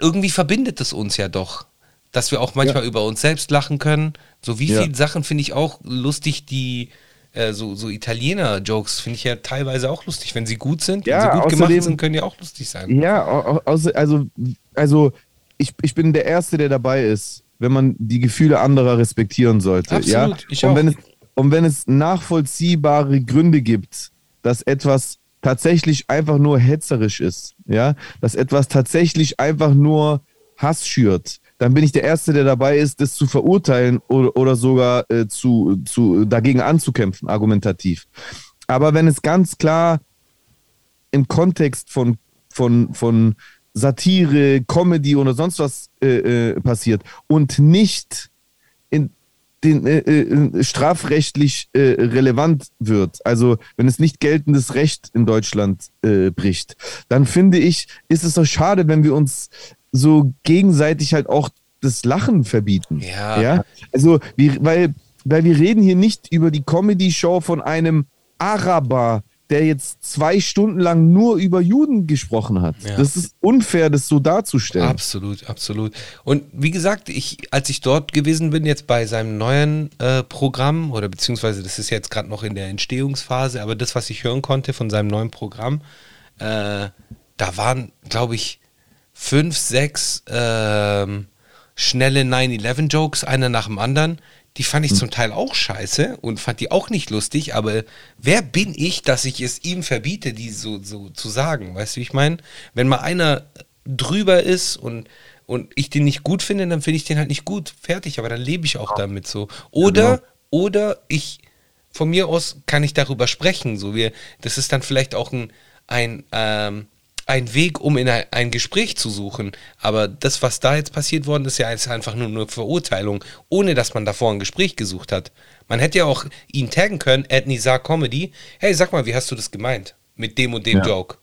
irgendwie verbindet es uns ja doch, dass wir auch manchmal über uns selbst lachen können. So wie Ja. viele Sachen finde ich auch lustig, die äh, so, so Italiener-Jokes finde ich ja teilweise auch lustig, wenn sie gut sind, Ja, wenn sie gut gemacht außerdem- sind, können die auch lustig sein. Ja, au- au- also, also, also ich, ich bin der Erste, der dabei ist, wenn man die Gefühle anderer respektieren sollte. Absolut, ja? ich und, auch. wenn es, und wenn es nachvollziehbare Gründe gibt, dass etwas tatsächlich einfach nur hetzerisch ist, ja, dass etwas tatsächlich einfach nur Hass schürt, dann bin ich der Erste, der dabei ist, das zu verurteilen oder, oder sogar äh, zu, zu, dagegen anzukämpfen, argumentativ. Aber wenn es ganz klar im Kontext von, von, von Satire, Comedy oder sonst was äh, äh, passiert und nicht den, äh, äh, strafrechtlich äh, relevant wird, also wenn es nicht geltendes Recht in Deutschland äh, bricht, dann finde ich, ist es doch schade, wenn wir uns so gegenseitig halt auch das Lachen verbieten. Ja. ja? Also, wir, weil, weil wir reden hier nicht über die Comedy-Show von einem Araber, der jetzt zwei Stunden lang nur über Juden gesprochen hat. Ja. Das ist unfair, das so darzustellen. Absolut, absolut. Und wie gesagt, ich, als ich dort gewesen bin, jetzt bei seinem neuen äh, Programm, oder beziehungsweise das ist jetzt gerade noch in der Entstehungsphase, aber das, was ich hören konnte von seinem neuen Programm, äh, da waren, glaube ich, fünf, sechs ähm, schnelle 9-11-Jokes, einer nach dem anderen. Die fand ich zum Teil auch scheiße und fand die auch nicht lustig, aber wer bin ich, dass ich es ihm verbiete, die so, so zu sagen? Weißt du, wie ich meine? Wenn mal einer drüber ist und, und ich den nicht gut finde, dann finde ich den halt nicht gut. Fertig, aber dann lebe ich auch damit so. Oder, oder ich, von mir aus kann ich darüber sprechen. So wir, das ist dann vielleicht auch ein, ein, ähm, ein Weg, um in ein, ein Gespräch zu suchen. Aber das, was da jetzt passiert worden ist, ja jetzt einfach nur eine Verurteilung, ohne dass man davor ein Gespräch gesucht hat. Man hätte ja auch ihn taggen können, at Nizar Comedy. Hey, sag mal, wie hast du das gemeint? Mit dem und dem Ja. Joke.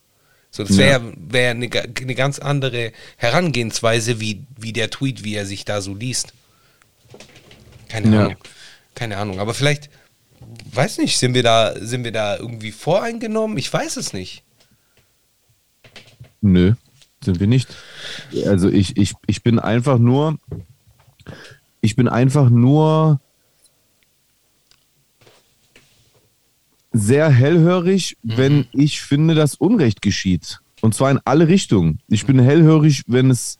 So, das wäre wär eine, eine ganz andere Herangehensweise, wie, wie der Tweet, wie er sich da so liest. Keine Ja. Ahnung. Keine Ahnung. Aber vielleicht, weiß nicht, sind wir da, sind wir da irgendwie voreingenommen? Ich weiß es nicht. Nö, sind wir nicht. Also ich, ich, ich bin einfach nur, ich bin einfach nur sehr hellhörig, wenn ich finde, dass Unrecht geschieht. Und zwar in alle Richtungen. Ich bin hellhörig, wenn es,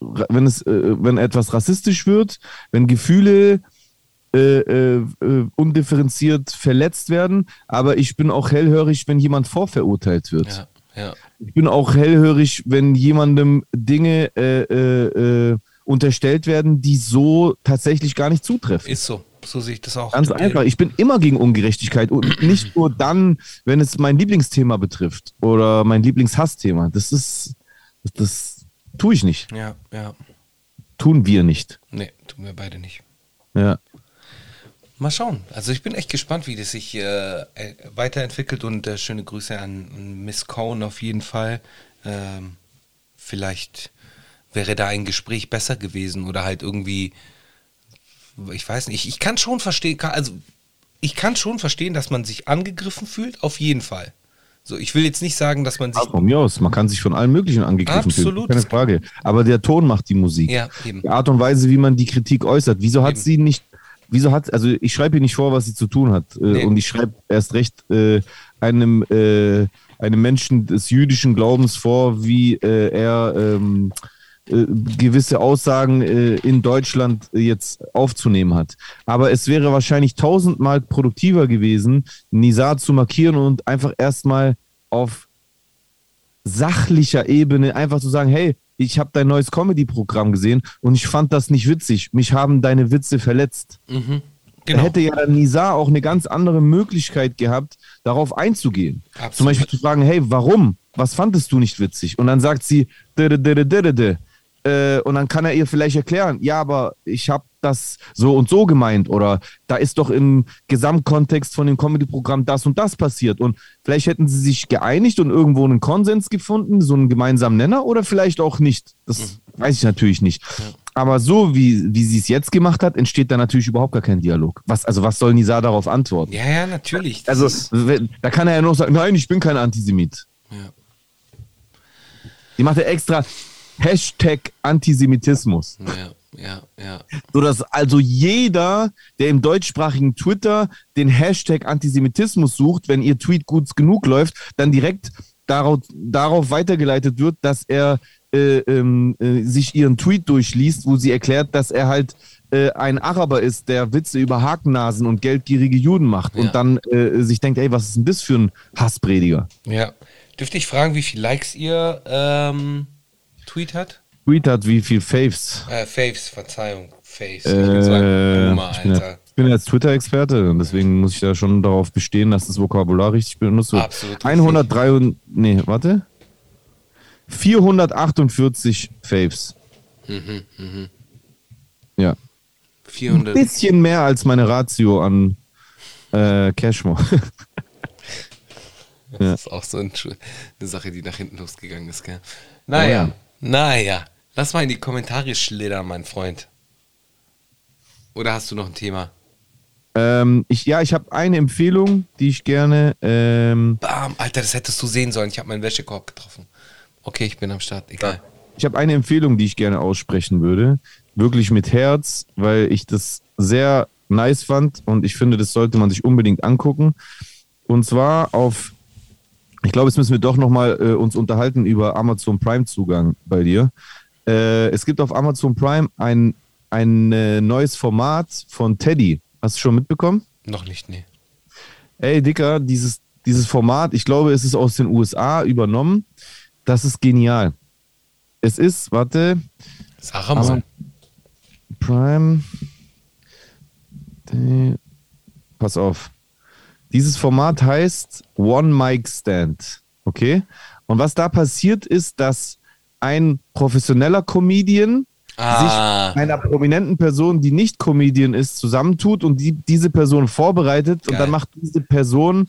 wenn es, äh, wenn etwas rassistisch wird, wenn Gefühle äh, äh, äh, undifferenziert verletzt werden, aber ich bin auch hellhörig, wenn jemand vorverurteilt wird. Ja, ja. Ich bin auch hellhörig, wenn jemandem Dinge äh, äh, äh, unterstellt werden, die so tatsächlich gar nicht zutreffen. Ist so. So sehe ich das auch. Ganz einfach. Ich bin immer gegen Ungerechtigkeit und [CLEARS THROAT] nicht nur dann, wenn es mein Lieblingsthema betrifft oder mein Lieblingshassthema. Das ist, das, das tue ich nicht. Ja, ja. Tun wir nicht. Nee, tun wir beide nicht. Ja. Mal schauen. Also ich bin echt gespannt, wie das sich äh, weiterentwickelt und äh, schöne Grüße an, Miss Cohn auf jeden Fall. Ähm, vielleicht wäre da ein Gespräch besser gewesen oder halt irgendwie, ich weiß nicht, ich, ich kann schon verstehen, also ich kann schon verstehen, dass man sich angegriffen fühlt, auf jeden Fall. So, ich will jetzt nicht sagen, dass man sich, Von mir aus, man kann sich von allem Möglichen angegriffen Absolut. fühlen. Keine Frage. Aber der Ton macht die Musik. ja, eben. Die Art und Weise, wie man die Kritik äußert. Wieso hat Eben. sie nicht, wieso hat, also ich schreibe ihr nicht vor, was sie zu tun hat. Äh, Nee. Und ich schreibe erst recht äh, einem, äh, einem Menschen des jüdischen Glaubens vor, wie äh, er ähm, äh, gewisse Aussagen äh, in Deutschland jetzt aufzunehmen hat. Aber es wäre wahrscheinlich tausendmal produktiver gewesen, Nizar zu markieren und einfach erstmal auf sachlicher Ebene einfach zu sagen, hey, ich habe dein neues Comedy-Programm gesehen und ich fand das nicht witzig. Mich haben deine Witze verletzt. Mhm. Da Genau. hätte ja Nizar auch eine ganz andere Möglichkeit gehabt, darauf einzugehen. Absolut. Zum Beispiel zu fragen, hey, warum? Was fandest du nicht witzig? Und dann sagt sie, "Dede, dede, dede, de." Äh, und dann kann er ihr vielleicht erklären, ja, aber ich habe das so und so gemeint oder da ist doch im Gesamtkontext von dem Comedy-Programm das und das passiert und vielleicht hätten sie sich geeinigt und irgendwo einen Konsens gefunden, so einen gemeinsamen Nenner oder vielleicht auch nicht. Das weiß ich natürlich nicht. Aber so wie, wie sie es jetzt gemacht hat, entsteht da natürlich überhaupt gar kein Dialog. Was, also was soll Nisa darauf antworten? Ja, ja, natürlich. Das Also wenn- da kann er ja nur sagen, nein, ich bin kein Antisemit. Ja. Die macht ja extra Hashtag Antisemitismus. ja, ja, ja. So dass also jeder, der im deutschsprachigen Twitter den Hashtag Antisemitismus sucht, wenn ihr Tweet gut genug läuft, dann direkt darauf, darauf weitergeleitet wird, dass er äh, ähm, äh, sich ihren Tweet durchliest, wo sie erklärt, dass er halt äh, ein Araber ist, der Witze über Hakennasen und geldgierige Juden macht Ja. und dann äh, sich denkt, ey, was ist denn das für ein Hassprediger? ja. Dürfte ich fragen, wie viele Likes ihr ähm, Tweet hat? Tweet hat wie viel Faves. Äh, Faves, Verzeihung. Faves. Äh, Boomer, ich, bin ja, Alter. ich bin ja jetzt Twitter-Experte und deswegen muss ich da schon darauf bestehen, dass das Vokabular richtig benutzt wird. Absolut richtig. 103 und, nee, warte. 448 Faves. Mhm, Ja. Ein 400. bisschen mehr als meine Ratio an äh, Cashmore. [LAUGHS] Das ist auch so ein, eine Sache, die nach hinten losgegangen ist, gell? Naja, Oh ja. Naja. Lass mal in die Kommentare schlittern, mein Freund. Oder hast du noch ein Thema? ähm, ich, ja, ich habe eine Empfehlung, die ich gerne. Ähm, Bam, Alter, das hättest du sehen sollen. Ich habe meinen Wäschekorb getroffen. Okay, ich bin am Start. Egal. Ich habe eine Empfehlung, die ich gerne aussprechen würde. Wirklich mit Herz, weil ich das sehr nice fand und ich finde, das sollte man sich unbedingt angucken. Und zwar auf, ich glaube, jetzt müssen wir doch nochmal äh, uns unterhalten über Amazon Prime Zugang bei dir. Äh, es gibt auf Amazon Prime ein, ein äh, neues Format von Teddy. Hast du schon mitbekommen? Noch nicht, nee. Ey, Dicker, dieses, dieses Format, ich glaube, es ist aus den USA übernommen. Das ist genial. Es ist, warte, Sag mal. Prime. Äh, Pass auf. Dieses Format heißt One Mic Stand. Okay? Und was da passiert ist, dass ein professioneller Comedian Ah. sich einer prominenten Person, die nicht Comedian ist, zusammentut und die, diese Person vorbereitet und Geil. dann macht diese Person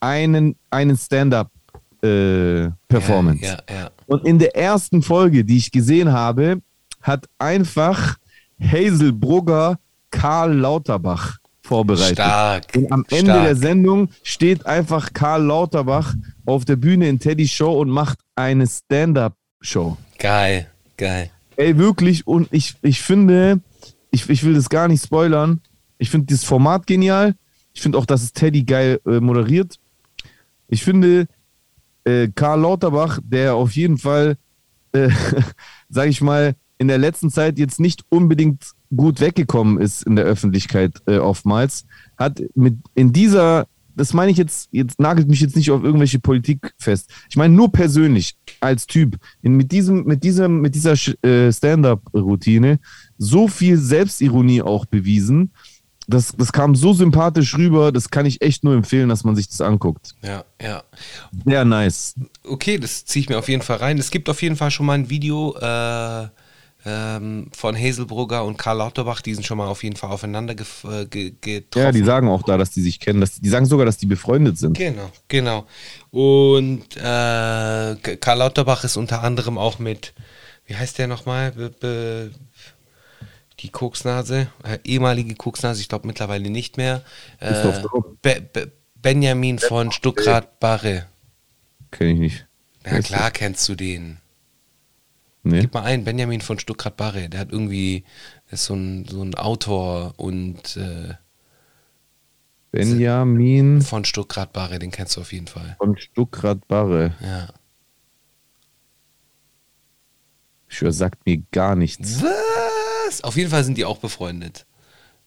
einen, einen Stand-up-Performance. Ja, ja. Und in der ersten Folge, die ich gesehen habe, hat einfach Hazel Brugger Karl Lauterbach vorbereitet. Stark. Und am Ende Stark. der Sendung steht einfach Karl Lauterbach auf der Bühne in Teddy Show und macht eine Stand-up-Show. Geil, geil. Ey, wirklich. Und ich, ich finde, ich, ich will das gar nicht spoilern. Ich finde dieses Format genial. Ich finde auch, dass es Teddy geil äh, moderiert. Ich finde, äh, Karl Lauterbach, der auf jeden Fall, äh, [LAUGHS] sag ich mal, in der letzten Zeit jetzt nicht unbedingt gut weggekommen ist in der Öffentlichkeit äh, oftmals, hat mit in dieser, das meine ich jetzt, jetzt nagelt mich jetzt nicht auf irgendwelche Politik fest. Ich meine nur persönlich als Typ in, mit diesem, mit diesem, mit dieser äh, Stand-up-Routine so viel Selbstironie auch bewiesen. Das, das kam so sympathisch rüber, das kann ich echt nur empfehlen, dass man sich das anguckt. Ja, ja. Sehr nice. Okay, das ziehe ich mir auf jeden Fall rein. Es gibt auf jeden Fall schon mal ein Video äh, ähm, von Hazelbrugger und Karl Lauterbach. Die sind schon mal auf jeden Fall aufeinander äh, ge getroffen. Ja, die sagen auch da, dass die sich kennen. Dass, die sagen sogar, dass die befreundet sind. Genau, genau. Und äh, Karl Lauterbach ist unter anderem auch mit, wie heißt der nochmal? Be- Die Koksnase, äh, ehemalige Koksnase, ich glaube mittlerweile nicht mehr. Äh. Be Be Benjamin von Stuckrad-Barre. Kenn ich nicht. Ja klar kennst du den. Nee. Gib mal ein, Benjamin von Stuckrad-Barre. Der hat irgendwie, ist so ein, so ein Autor und äh, Benjamin von Stuckrad-Barre, den kennst du auf jeden Fall. von Stuckrad-Barre. Ja. Ich schwör, sagt mir gar nichts. Was? Auf jeden Fall sind die auch befreundet.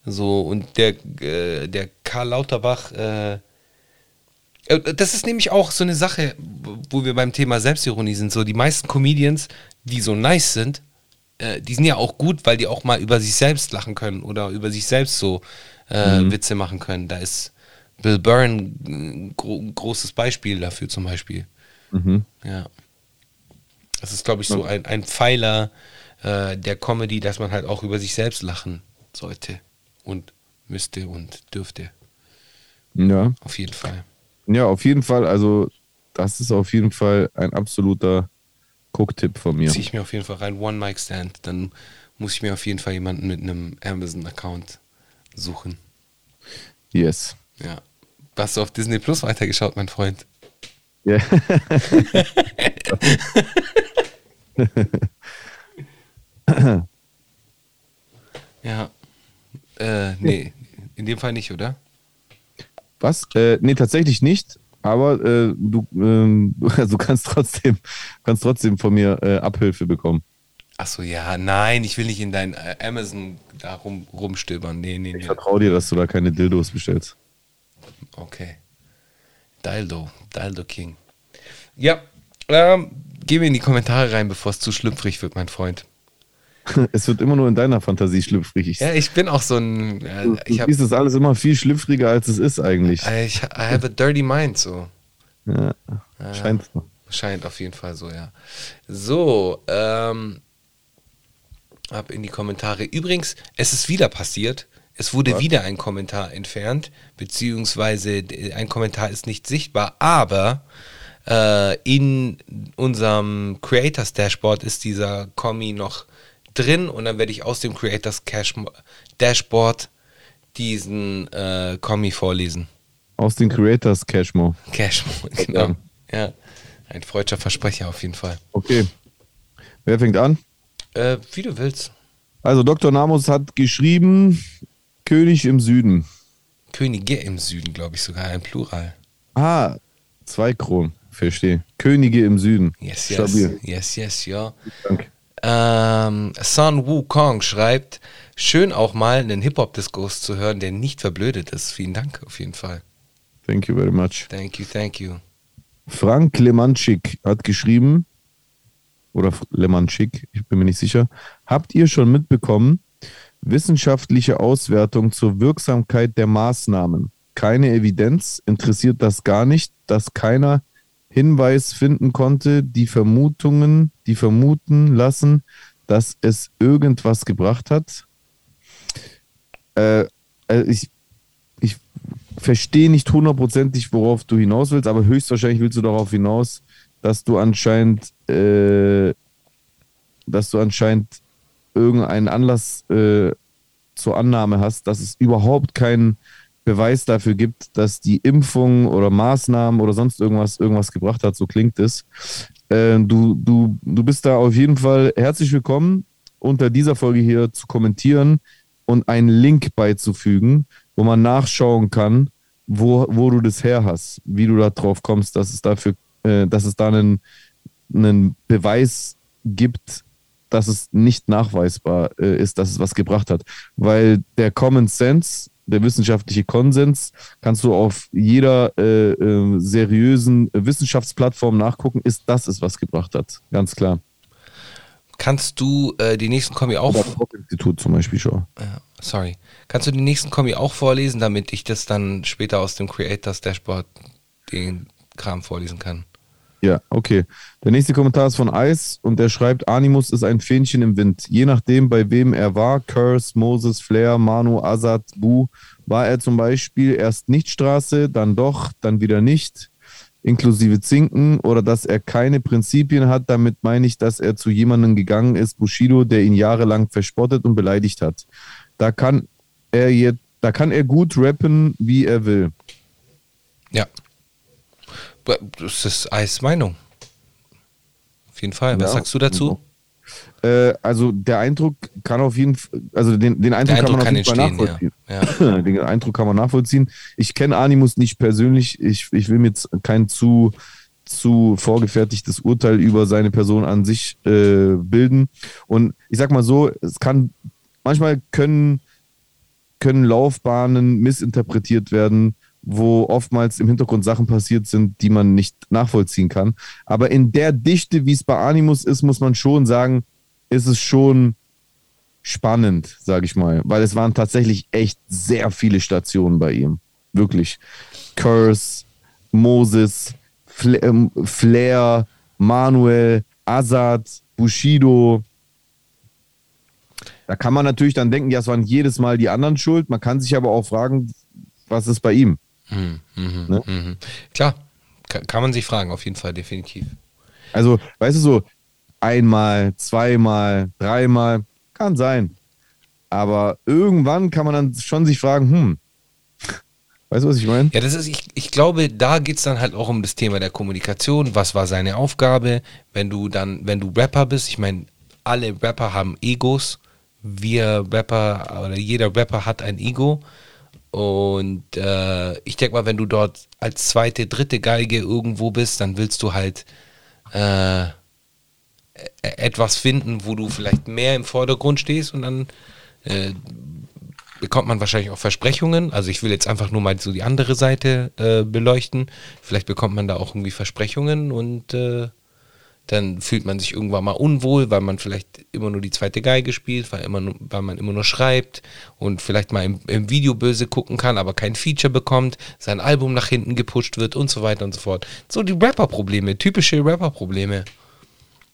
So, und der, äh, der Karl Lauterbach, äh, äh, das ist nämlich auch so eine Sache, wo wir beim Thema Selbstironie sind. So, die meisten Comedians, die so nice sind, äh, die sind ja auch gut, weil die auch mal über sich selbst lachen können oder über sich selbst so äh, Witze machen können. Da ist Bill Burr ein gro großes Beispiel dafür zum Beispiel. Mhm. Ja. Das ist, glaube ich, so ein, ein Pfeiler äh, der Comedy, dass man halt auch über sich selbst lachen sollte und müsste und dürfte. Ja. Auf jeden Fall. Ja, auf jeden Fall. Also, das ist auf jeden Fall ein absoluter Gucktipp von mir. Ziehe ich mir auf jeden Fall rein. One Mic Stand. Dann muss ich mir auf jeden Fall jemanden mit einem Amazon-Account suchen. Yes. Ja. Hast du auf Disney Plus weitergeschaut, mein Freund? Ja. [LAUGHS] Ja. Äh, nee, in dem Fall nicht, oder? Was? Äh, nee, tatsächlich nicht. Aber äh, du, ähm, [LAUGHS] also kannst trotzdem, kannst trotzdem von mir äh, Abhilfe bekommen. Achso, ja, nein, ich will nicht in dein äh, Amazon da rum, rumstöbern. Nee, nee, Ich nee. vertraue dir, dass du da keine Dildos bestellst. Okay. Dildo, Dildo King. Ja, ähm, geh mir in die Kommentare rein, bevor es zu schlüpfrig wird, mein Freund. [LAUGHS] Es wird immer nur in deiner Fantasie schlüpfrig. Ich, Ja, ich bin auch so ein. Äh, du siehst das alles immer viel schlüpfriger, als es ist eigentlich. ich, I have a dirty mind, so. Ja, scheint so. Scheint auf jeden Fall so, ja. So, ähm, ab in die Kommentare. Übrigens, es ist wieder passiert. Es wurde wieder ein Kommentar entfernt, beziehungsweise ein Kommentar ist nicht sichtbar, aber äh, in unserem Creators Dashboard ist dieser Kommi noch drin und dann werde ich aus dem Creators Cash Dashboard diesen äh, Kommi vorlesen. Aus den Creators Cashmo. Cashmo, genau. Ja, ein freudscher Versprecher auf jeden Fall. Okay. Wer fängt an? Äh, wie du willst. Also Dr. Namus hat geschrieben, König im Süden. Könige im Süden, glaube ich sogar, ein Plural. Ah, zwei Kronen. Verstehe. Könige im Süden. Yes, yes. Stabil. Yes, yes, ja. Danke. Ähm, Sun Wukong schreibt, schön auch mal einen Hip-Hop-Diskurs zu hören, der nicht verblödet ist. Vielen Dank auf jeden Fall. Thank you very much. Thank you, thank you. Frank Lemanschik hat geschrieben, oder Lemanschik, ich bin mir nicht sicher. Habt ihr schon mitbekommen, wissenschaftliche Auswertung zur Wirksamkeit der Maßnahmen? Keine Evidenz, interessiert das gar nicht, dass keiner Hinweis finden konnte, die Vermutungen, die vermuten lassen, dass es irgendwas gebracht hat. Äh, äh, ich, ich verstehe nicht hundertprozentig, worauf du hinaus willst, aber höchstwahrscheinlich willst du darauf hinaus, dass du anscheinend, äh, dass du anscheinend irgendeinen Anlass äh, zur Annahme hast, dass es überhaupt keinen Beweis dafür gibt, dass die Impfung oder Maßnahmen oder sonst irgendwas irgendwas gebracht hat. So klingt es. Äh, du, du, du bist da auf jeden Fall herzlich willkommen, unter dieser Folge hier zu kommentieren und einen Link beizufügen, wo man nachschauen kann, wo, wo du das her hast, wie du da drauf kommst, dass es dafür, äh, dass es da einen, einen Beweis gibt, dass es nicht nachweisbar äh, ist, dass es was gebracht hat. Weil der Common Sense, der wissenschaftliche Konsens, kannst du auf jeder äh, äh, seriösen Wissenschaftsplattform nachgucken, ist, dass es was gebracht hat. Ganz klar. Kannst du äh, die nächsten Kommi auch... Institut zum Beispiel schon. Ja, sorry. Kannst du die nächsten Kommi auch vorlesen, damit ich das dann später aus dem Creators Dashboard den Kram vorlesen kann? Ja, okay. Der nächste Kommentar ist von Ice und der schreibt, Animus ist ein Fähnchen im Wind. Je nachdem, bei wem er war, Curse, Moses, Flair, Manu, Azad, Bu, war er zum Beispiel erst nicht Straße, dann doch, dann wieder nicht, inklusive Zinken, oder dass er keine Prinzipien hat. Damit meine ich, dass er zu jemandem gegangen ist, Bushido, der ihn jahrelang verspottet und beleidigt hat. Da kann er jetzt, da kann er gut rappen, wie er will. Ja. Das ist Eis Meinung. Auf jeden Fall. Was Ja. sagst du dazu? Äh, also der Eindruck kann auf jeden Fall, also den, den Eindruck, Eindruck kann man kann auf jeden Fall entstehen, nachvollziehen. ja. ja. [LAUGHS] Den Eindruck kann man nachvollziehen. Ich kenne Animus nicht persönlich. Ich, ich will mir jetzt kein zu, zu vorgefertigtes Urteil über seine Person an sich äh, bilden. Und ich sag mal so, es kann, manchmal können, können Laufbahnen missinterpretiert werden, wo oftmals im Hintergrund Sachen passiert sind, die man nicht nachvollziehen kann. Aber in der Dichte, wie es bei Animus ist, muss man schon sagen, ist es schon spannend, sage ich mal, weil es waren tatsächlich echt sehr viele Stationen bei ihm. Wirklich. Curse, Moses, ähm, Flair, Manuel, Azad, Bushido. Da kann man natürlich dann denken, ja, es waren jedes Mal die anderen schuld. Man kann sich aber auch fragen, was ist bei ihm? Mhm, mhm, Ne? mhm. Klar, kann, kann man sich fragen, auf jeden Fall, definitiv. Also, weißt du, so einmal, zweimal, dreimal, kann sein. Aber irgendwann kann man dann schon sich fragen, hm, weißt du, was ich meine? Ja, das ist, ich, ich glaube, da geht es dann halt auch um das Thema der Kommunikation. Was war seine Aufgabe? Wenn du dann, wenn du Rapper bist, ich meine, alle Rapper haben Egos. Wir Rapper oder jeder Rapper hat ein Ego. Und äh, ich denke mal, wenn du dort als zweite, dritte Geige irgendwo bist, dann willst du halt äh, e- etwas finden, wo du vielleicht mehr im Vordergrund stehst und dann äh, bekommt man wahrscheinlich auch Versprechungen. Also ich will jetzt einfach nur mal so die andere Seite äh, beleuchten. Vielleicht bekommt man da auch irgendwie Versprechungen und äh, dann fühlt man sich irgendwann mal unwohl, weil man vielleicht immer nur die zweite Geige spielt, weil, immer nur, weil man immer nur schreibt und vielleicht mal im, im Video böse gucken kann, aber kein Feature bekommt, sein Album nach hinten gepusht wird und so weiter und so fort. So die Rapper-Probleme, typische Rapper-Probleme.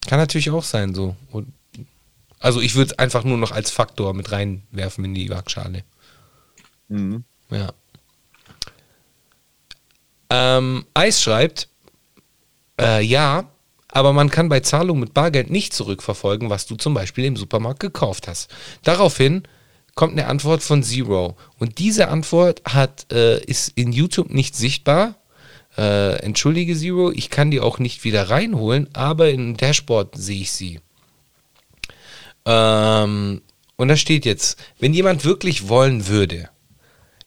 Kann natürlich auch sein so. Und also ich würde es einfach nur noch als Faktor mit reinwerfen in die Waagschale. Ja. Ähm, Eis schreibt, äh, ja, aber man kann bei Zahlung mit Bargeld nicht zurückverfolgen, was du zum Beispiel im Supermarkt gekauft hast. Daraufhin kommt eine Antwort von Zero. Und diese Antwort hat, äh, ist in YouTube nicht sichtbar. Äh, entschuldige Zero, ich kann die auch nicht wieder reinholen, aber im Dashboard sehe ich sie. Ähm, und da steht jetzt, wenn jemand wirklich wollen würde,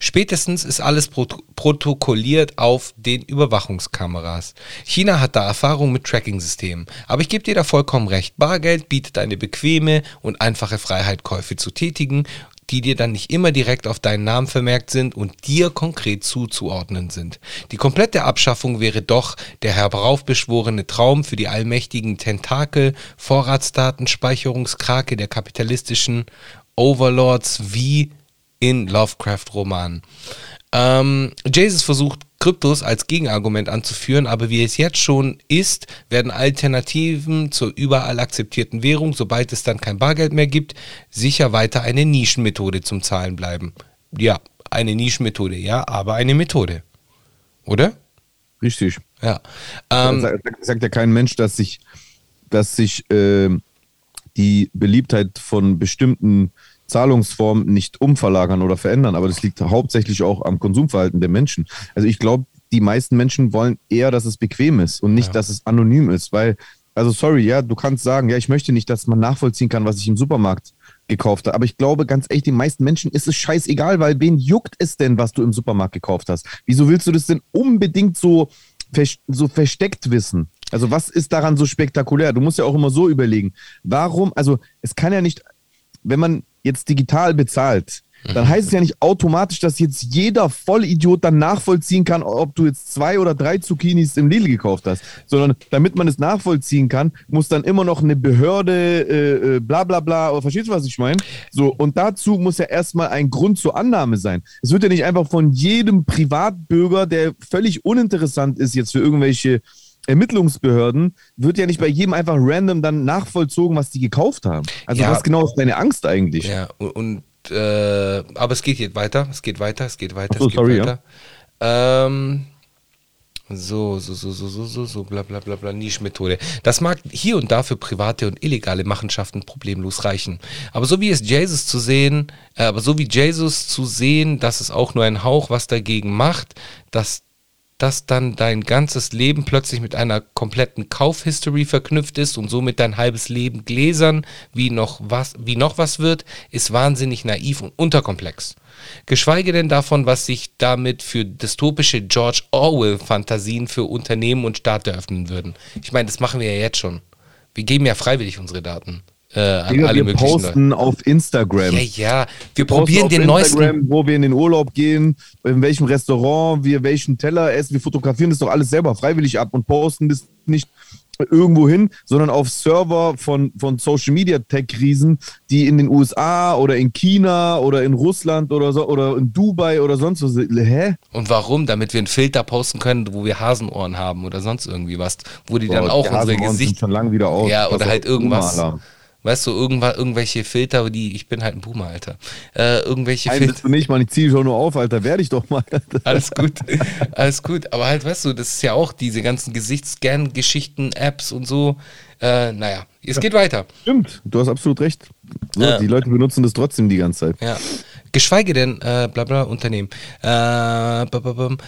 Spätestens ist alles prot protokolliert auf den Überwachungskameras. China hat da Erfahrung mit Tracking-Systemen. Aber ich gebe dir da vollkommen recht. Bargeld bietet eine bequeme und einfache Freiheit, Käufe zu tätigen, die dir dann nicht immer direkt auf deinen Namen vermerkt sind und dir konkret zuzuordnen sind. Die komplette Abschaffung wäre doch der heraufbeschworene Traum für die allmächtigen Tentakel, Vorratsdatenspeicherungskrake der kapitalistischen Overlords wie in Lovecraft-Romanen. Ähm, Jesus versucht, Kryptos als Gegenargument anzuführen, aber wie es jetzt schon ist, werden Alternativen zur überall akzeptierten Währung, sobald es dann kein Bargeld mehr gibt, sicher weiter eine Nischenmethode zum Zahlen bleiben. Ja, eine Nischenmethode, ja, aber eine Methode. Oder? Richtig. Ja. Ähm, sagt, sagt ja kein Mensch, dass sich, dass sich ähm, die Beliebtheit von bestimmten Zahlungsformen nicht umverlagern oder verändern, aber das liegt hauptsächlich auch am Konsumverhalten der Menschen. Also ich glaube, die meisten Menschen wollen eher, dass es bequem ist und nicht, Ja. dass es anonym ist, weil, also sorry, ja, du kannst sagen, ja, ich möchte nicht, dass man nachvollziehen kann, was ich im Supermarkt gekauft habe. Aber ich glaube, ganz echt, den meisten Menschen ist es scheißegal, weil wen juckt es denn, was du im Supermarkt gekauft hast? Wieso willst du das denn unbedingt so, so versteckt wissen? Also was ist daran so spektakulär? Du musst ja auch immer so überlegen, warum, also es kann ja nicht, wenn man jetzt digital bezahlt, dann heißt es ja nicht automatisch, dass jetzt jeder Vollidiot dann nachvollziehen kann, ob du jetzt zwei oder drei Zucchinis im Lidl gekauft hast, sondern damit man es nachvollziehen kann, muss dann immer noch eine Behörde, äh, äh, bla bla bla, oder verstehst du, was ich meine? So, und dazu muss ja erstmal ein Grund zur Annahme sein. Es wird ja nicht einfach von jedem Privatbürger, der völlig uninteressant ist jetzt für irgendwelche Ermittlungsbehörden, wird ja nicht bei jedem einfach random dann nachvollzogen, was die gekauft haben. Also Ja. was genau ist deine Angst eigentlich? Ja, und, äh, aber es geht jetzt weiter, es geht weiter, es geht weiter, so, es geht sorry, weiter. Ähm, so, so, so, so, so, so, so, bla bla bla bla, Nischmethode. Das mag hier und da für private und illegale Machenschaften problemlos reichen. Aber so wie es Jesus zu sehen, äh, aber so wie Jesus zu sehen, dass es auch nur ein Hauch was dagegen macht, dass dass dann dein ganzes Leben plötzlich mit einer kompletten Kaufhistory verknüpft ist und somit dein halbes Leben gläsern, wie noch was, wie noch was wird, ist wahnsinnig naiv und unterkomplex. Geschweige denn davon, was sich damit für dystopische George Orwell-Fantasien für Unternehmen und Staat eröffnen würden. Ich meine, das machen wir ja jetzt schon. Wir geben ja freiwillig unsere Daten äh, Digga, alle wir möglichen Leute. posten auf Instagram. Ja, ja, wir posten probieren den neuesten. Instagram, wo wir in den Urlaub gehen, in welchem Restaurant wir welchen Teller essen. Wir fotografieren das doch alles selber freiwillig ab und posten das nicht irgendwo hin, sondern auf Server von, von Social Media Tech-Riesen, die in den USA oder in China oder in Russland oder so oder in Dubai oder sonst was. Hä? Und warum? Damit wir einen Filter posten können, wo wir Hasenohren haben oder sonst irgendwie was, wo die dann Boah, auch die unsere Gesicht schon lang wieder aus. Ja, oder halt irgendwas. Boomer-Alarm. Weißt du, irgendwa, irgendwelche Filter, die, ich bin halt ein Boomer, Alter. Äh, irgendwelche Nein, Filter. bist du nicht, Mann, ich zieh schon nur auf, Alter. Werde ich doch mal. [LAUGHS] Alles gut, alles gut. Aber halt, weißt du, das ist ja auch diese ganzen Gesichtsscan-Geschichten, Apps und so. Äh, naja, es geht weiter. Stimmt, du hast absolut recht. So, Ja. Die Leute benutzen das trotzdem die ganze Zeit. Ja. Geschweige denn, äh, bla bla, Unternehmen. Äh.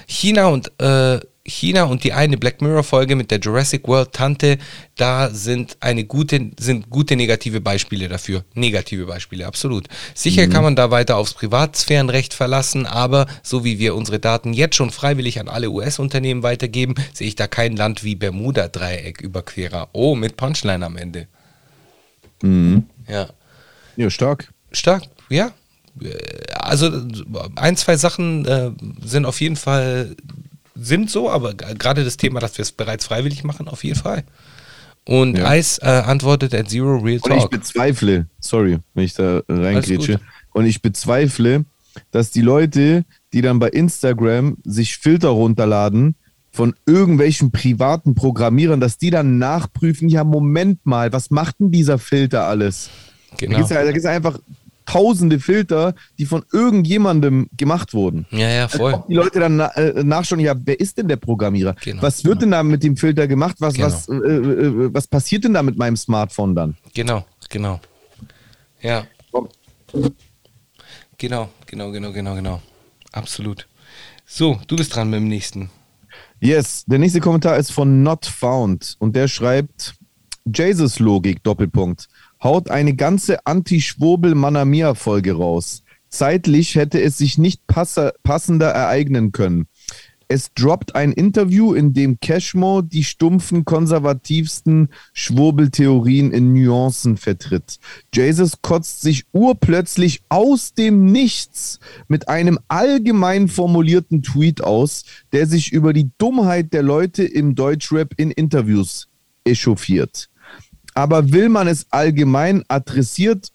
China und äh, China und die eine Black Mirror Folge mit der Jurassic World Tante, da sind eine gute, sind gute negative Beispiele dafür. Negative Beispiele, absolut. Sicher kann man da weiter aufs Privatsphärenrecht verlassen, aber so wie wir unsere Daten jetzt schon freiwillig an alle US-Unternehmen weitergeben, sehe ich da kein Land wie Bermuda-Dreieck Überquerer. Oh, mit Punchline am Ende. Ja. Ja, stark. Stark, ja. Äh, Also ein, zwei Sachen äh, sind auf jeden Fall sind so, aber gerade das Thema, dass wir es bereits freiwillig machen, auf jeden Fall. Und Ja. Ice äh, antwortet at Zero Real Und ich Talk. bezweifle, sorry, wenn ich da reingrätsche, gut. und ich bezweifle, dass die Leute, die dann bei Instagram sich Filter runterladen von irgendwelchen privaten Programmierern, dass die dann nachprüfen, ja, Moment mal, was macht denn dieser Filter alles? Da Genau. gibt es da gibt's ja einfach tausende Filter, die von irgendjemandem gemacht wurden. Ja, ja, voll. Ob die Leute dann na, äh, nachschauen, ja, wer ist denn der Programmierer? Genau. Was wird denn da mit dem Filter gemacht? Was, Genau. was, äh, äh, was passiert denn da mit meinem Smartphone dann? Genau, genau. Ja. Genau, genau, genau, genau, genau. Absolut. So, du bist dran mit dem nächsten. Yes, der nächste Kommentar ist von Not Found und der schreibt: Jesus Logik Doppelpunkt haut eine ganze Anti-Schwurbel-Manamia-Folge raus. Zeitlich hätte es sich nicht passer, passender ereignen können. Es droppt ein Interview, in dem Cashmo die stumpfen, konservativsten Schwurbeltheorien in Nuancen vertritt. Jesus kotzt sich urplötzlich aus dem Nichts mit einem allgemein formulierten Tweet aus, der sich über die Dummheit der Leute im Deutschrap in Interviews echauffiert. Aber will man es allgemein adressiert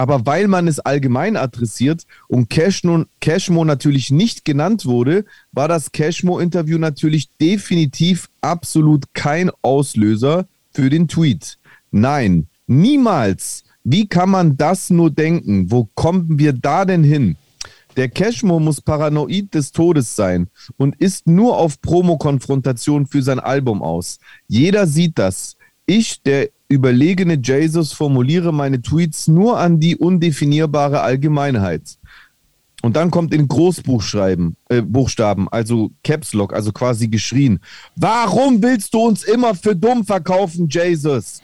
aber weil man es allgemein adressiert und Cashmo, Cashmo natürlich nicht genannt wurde, war das Cashmo-Interview natürlich definitiv absolut kein Auslöser für den Tweet. Nein, niemals. Wie kann man das nur denken? Wo kommen wir da denn hin? Der Cashmo muss paranoid des Todes sein und ist nur auf Promo-Konfrontation für sein Album aus. Jeder sieht das. Ich, der überlegene Jesus, formuliere meine Tweets nur an die undefinierbare Allgemeinheit. Und dann kommt in Großbuchschreiben, äh, Buchstaben, also Caps Lock, also quasi geschrien. Warum willst du uns immer für dumm verkaufen, Jesus?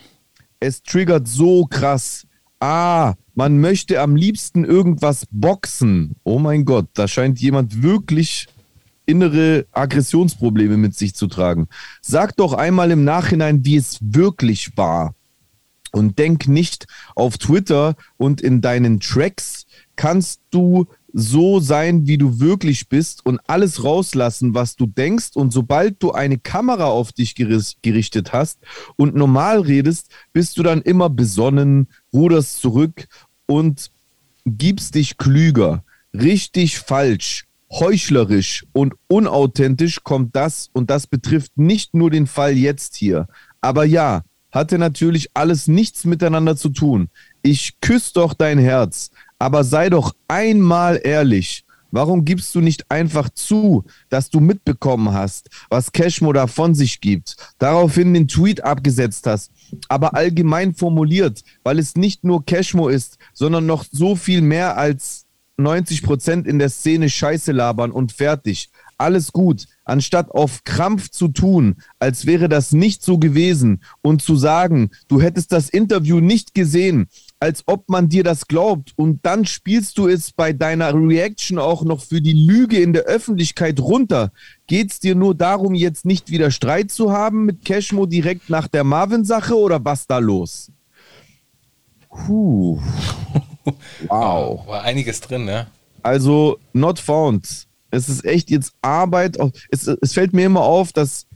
Es triggert so krass. Ah, man möchte am liebsten irgendwas boxen. Oh mein Gott, da scheint jemand wirklich innere Aggressionsprobleme mit sich zu tragen. Sag doch einmal im Nachhinein, wie es wirklich war. Und denk nicht, auf Twitter und in deinen Tracks kannst du so sein, wie du wirklich bist und alles rauslassen, was du denkst. Und sobald du eine Kamera auf dich gerichtet hast und normal redest, bist du dann immer besonnen, ruderst zurück und gibst dich klüger. Richtig falsch, heuchlerisch und unauthentisch kommt das und das betrifft nicht nur den Fall jetzt hier. Aber ja, hatte natürlich alles nichts miteinander zu tun. Ich küsse doch dein Herz, aber sei doch einmal ehrlich. Warum gibst du nicht einfach zu, dass du mitbekommen hast, was Cashmo da von sich gibt, daraufhin den Tweet abgesetzt hast, aber allgemein formuliert, weil es nicht nur Cashmo ist, sondern noch so viel mehr als 90 Prozent in der Szene Scheiße labern und fertig. Alles gut, anstatt auf Krampf zu tun, als wäre das nicht so gewesen und zu sagen, du hättest das Interview nicht gesehen, als ob man dir das glaubt und dann spielst du es bei deiner Reaction auch noch für die Lüge in der Öffentlichkeit runter. Geht's dir nur darum, jetzt nicht wieder Streit zu haben mit Cashmo direkt nach der Marvin-Sache oder was da los? Puh. [LAUGHS] [LAUGHS] Wow. War einiges drin, ne? Also, not found. Es ist echt jetzt Arbeit. auf- Es, es fällt mir immer auf, dass,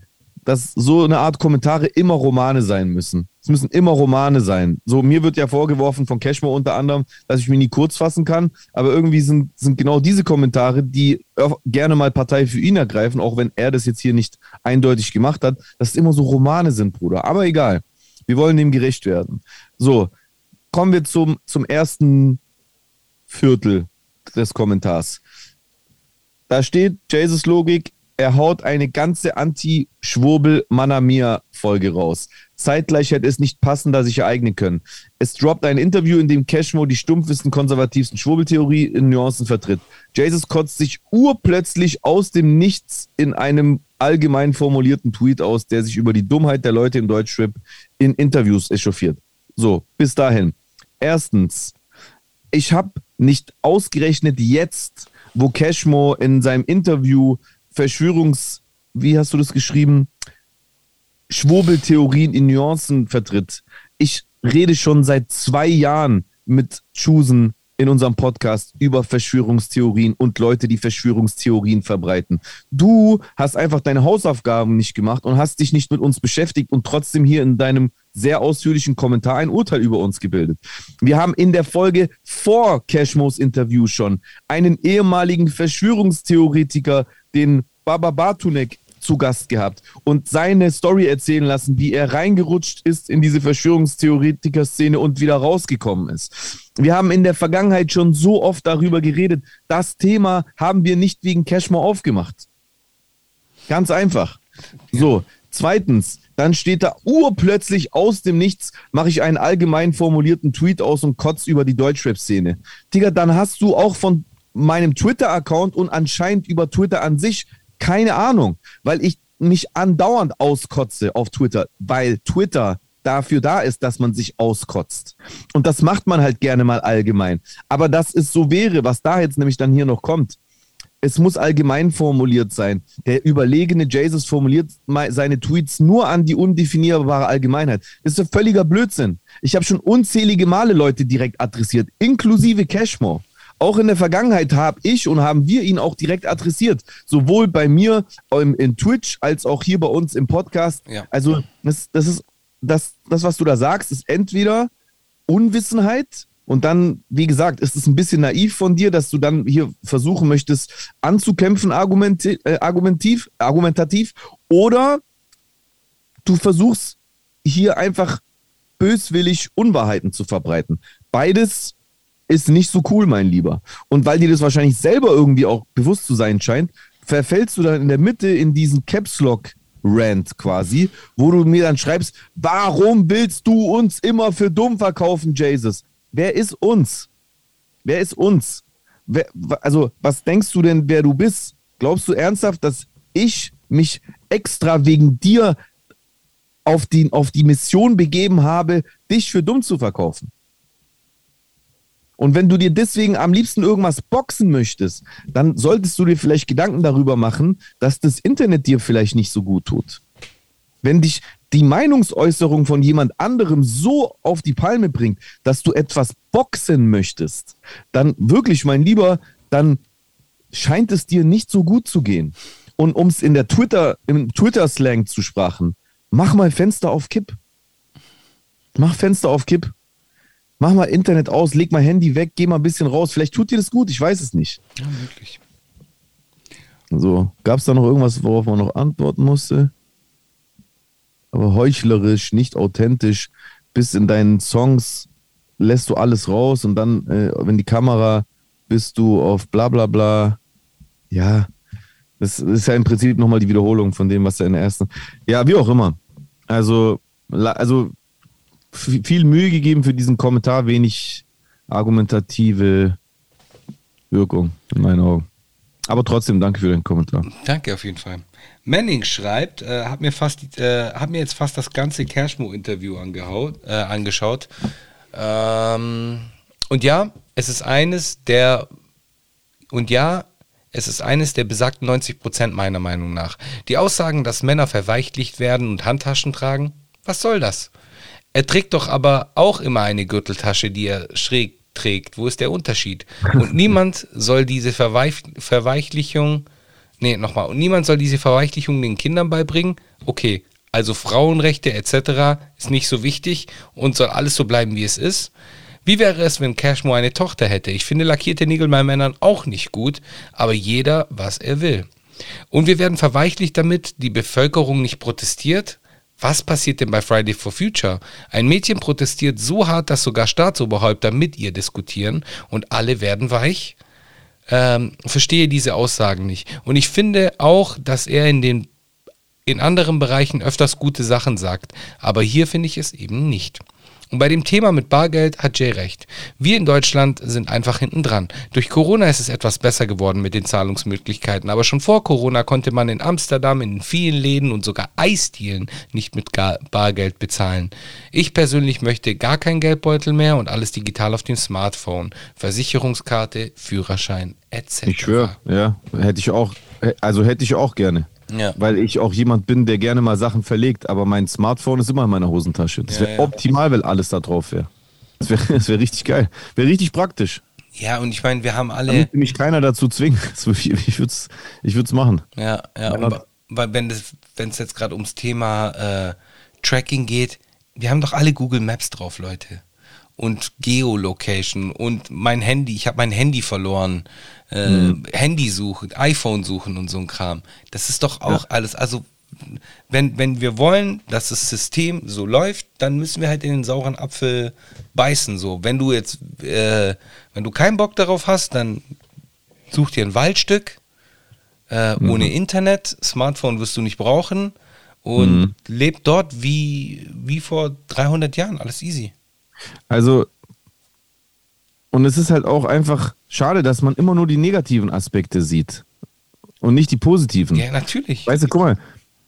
dass so eine Art Kommentare immer Romane sein müssen. Es müssen immer Romane sein. So, mir wird ja vorgeworfen von Cashmo unter anderem, dass ich mich nie kurz fassen kann. Aber irgendwie sind, sind genau diese Kommentare, die gerne mal Partei für ihn ergreifen, auch wenn er das jetzt hier nicht eindeutig gemacht hat, dass es immer so Romane sind, Bruder. Aber egal. Wir wollen dem gerecht werden. So, kommen wir zum, zum ersten Viertel des Kommentars. Da steht Jesus Logik, er haut eine ganze Anti-Schwurbel-Manamia-Folge raus. Zeitgleich hätte es nicht passender sich ereignen können. Es droppt ein Interview, in dem Cashmo die stumpfesten, konservativsten Schwurbeltheorie in Nuancen vertritt. Jesus kotzt sich urplötzlich aus dem Nichts in einem allgemein formulierten Tweet aus, der sich über die Dummheit der Leute im Deutschrap in Interviews echauffiert. So, bis dahin. Erstens, ich habe nicht ausgerechnet jetzt, wo Cashmo in seinem Interview Verschwörungs, wie hast du das geschrieben? Schwurbeltheorien in Nuancen vertritt. Ich rede schon seit zwei Jahren mit Chusen in unserem Podcast über Verschwörungstheorien und Leute, die Verschwörungstheorien verbreiten. Du hast einfach deine Hausaufgaben nicht gemacht und hast dich nicht mit uns beschäftigt und trotzdem hier in deinem sehr ausführlichen Kommentar ein Urteil über uns gebildet. Wir haben in der Folge vor Cashmos Interview schon einen ehemaligen Verschwörungstheoretiker, den Baba Bartunek, zu Gast gehabt und seine Story erzählen lassen, wie er reingerutscht ist in diese Verschwörungstheoretiker-Szene und wieder rausgekommen ist. Wir haben in der Vergangenheit schon so oft darüber geredet. Das Thema haben wir nicht wegen Cashmore aufgemacht. Ganz einfach. So, zweitens, dann steht da urplötzlich aus dem Nichts, mache ich einen allgemein formulierten Tweet aus und kotze über die Deutschrap-Szene. Digga, dann hast du auch von meinem Twitter-Account und anscheinend über Twitter an sich keine Ahnung, weil ich mich andauernd auskotze auf Twitter, weil Twitter dafür da ist, dass man sich auskotzt. Und das macht man halt gerne mal allgemein. Aber dass es so wäre, was da jetzt nämlich dann hier noch kommt, es muss allgemein formuliert sein. Der überlegene Jesus formuliert seine Tweets nur an die undefinierbare Allgemeinheit. Das ist ein völliger Blödsinn. Ich habe schon unzählige Male Leute direkt adressiert, inklusive Cashmore. Auch in der Vergangenheit habe ich und haben wir ihn auch direkt adressiert. Sowohl bei mir im, in Twitch als auch hier bei uns im Podcast. Ja. Also, das, das ist das, das, was du da sagst, ist entweder Unwissenheit und dann, wie gesagt, ist es ein bisschen naiv von dir, dass du dann hier versuchen möchtest, anzukämpfen argumenti äh, argumentiv, argumentativ, oder du versuchst hier einfach böswillig Unwahrheiten zu verbreiten. Beides ist nicht so cool, mein Lieber. Und weil dir das wahrscheinlich selber irgendwie auch bewusst zu sein scheint, verfällst du dann in der Mitte in diesen Caps Lock Rant quasi, wo du mir dann schreibst, warum willst du uns immer für dumm verkaufen, Jesus? Wer ist uns? Wer ist uns? Wer, also, was denkst du denn, wer du bist? Glaubst du ernsthaft, dass ich mich extra wegen dir auf die, auf die Mission begeben habe, dich für dumm zu verkaufen? Und wenn du dir deswegen am liebsten irgendwas boxen möchtest, dann solltest du dir vielleicht Gedanken darüber machen, dass das Internet dir vielleicht nicht so gut tut. Wenn dich die Meinungsäußerung von jemand anderem so auf die Palme bringt, dass du etwas boxen möchtest, dann wirklich, mein Lieber, dann scheint es dir nicht so gut zu gehen. Und um es in der Twitter, im Twitter-Slang zu sprachen, mach mal Fenster auf Kipp. Mach Fenster auf Kipp mach mal Internet aus, leg mal Handy weg, geh mal ein bisschen raus. Vielleicht tut dir das gut, ich weiß es nicht. Ja, möglich. So, gab es da noch irgendwas, worauf man noch antworten musste? Heuchlerisch, nicht authentisch, bis in deinen Songs lässt du alles raus und dann, äh, wenn die Kamera, bist du auf bla bla bla. Ja, das ist ja im Prinzip nochmal die Wiederholung von dem, was er in der ersten. Ja, wie auch immer. Also, also viel Mühe gegeben für diesen Kommentar, wenig argumentative Wirkung in meinen Augen. Aber trotzdem, danke für den Kommentar. Danke auf jeden Fall. Manning schreibt, äh, hat, mir fast, äh, hat mir jetzt fast das ganze Cashmo-Interview äh, angeschaut. Ähm, und ja, es ist eines der, und ja, es ist eines der besagten 90 Prozent meiner Meinung nach. Die Aussagen, dass Männer verweichlicht werden und Handtaschen tragen, was soll das? Er trägt doch aber auch immer eine Gürteltasche, die er schräg trägt. Wo ist der Unterschied? Und niemand soll diese Verweich Verweichlichung, nee, nochmal, und niemand soll diese Verweichlichung den Kindern beibringen. Okay, also Frauenrechte etc. ist nicht so wichtig und soll alles so bleiben, wie es ist. Wie wäre es, wenn Cashmore eine Tochter hätte? Ich finde lackierte Nägel bei Männern auch nicht gut, aber jeder, was er will. Und wir werden verweichlicht damit, die Bevölkerung nicht protestiert, Was passiert denn bei Friday for Future? Ein Mädchen protestiert so hart, dass sogar Staatsoberhäupter mit ihr diskutieren und alle werden weich. Ähm, verstehe diese Aussagen nicht. Und ich finde auch, dass er in den in anderen Bereichen öfters gute Sachen sagt, aber hier finde ich es eben nicht. Und bei dem Thema mit Bargeld hat Jay recht. Wir in Deutschland sind einfach hinten dran. Durch Corona ist es etwas besser geworden mit den Zahlungsmöglichkeiten, aber schon vor Corona konnte man in Amsterdam in vielen Läden und sogar Eisdielen nicht mit Bargeld bezahlen. Ich persönlich möchte gar keinen Geldbeutel mehr und alles digital auf dem Smartphone. Versicherungskarte, Führerschein etc. Ich schwöre, ja, hätte ich auch, also hätte ich auch gerne. Ja. Weil ich auch jemand bin, der gerne mal Sachen verlegt, aber mein Smartphone ist immer in meiner Hosentasche. Das wäre ja, ja. optimal, wenn alles da drauf wäre. Das wäre [LAUGHS] wär richtig geil. Wäre richtig praktisch. Ja, und ich meine, wir haben alle. Damit mich keiner dazu zwingen. [LAUGHS] Ich, würde es ich würd's machen. Ja, ja. weil wenn es jetzt gerade ums Thema äh, Tracking geht, wir haben doch alle Google Maps drauf, Leute. Und Geolocation und mein Handy, ich habe mein Handy verloren äh, mhm. Handy suchen, iPhone suchen und so ein Kram. Das ist doch auch ja. alles. Also, wenn, wenn wir wollen, dass das System so läuft, dann müssen wir halt in den sauren Apfel beißen. So, wenn du jetzt, äh, wenn du keinen Bock darauf hast, dann such dir ein Waldstück äh, mhm. ohne Internet. Smartphone wirst du nicht brauchen und mhm. leb dort wie, wie vor 300 Jahren. Alles easy. Also, und es ist halt auch einfach schade, dass man immer nur die negativen Aspekte sieht und nicht die positiven. Ja, natürlich. Weißt du, guck mal,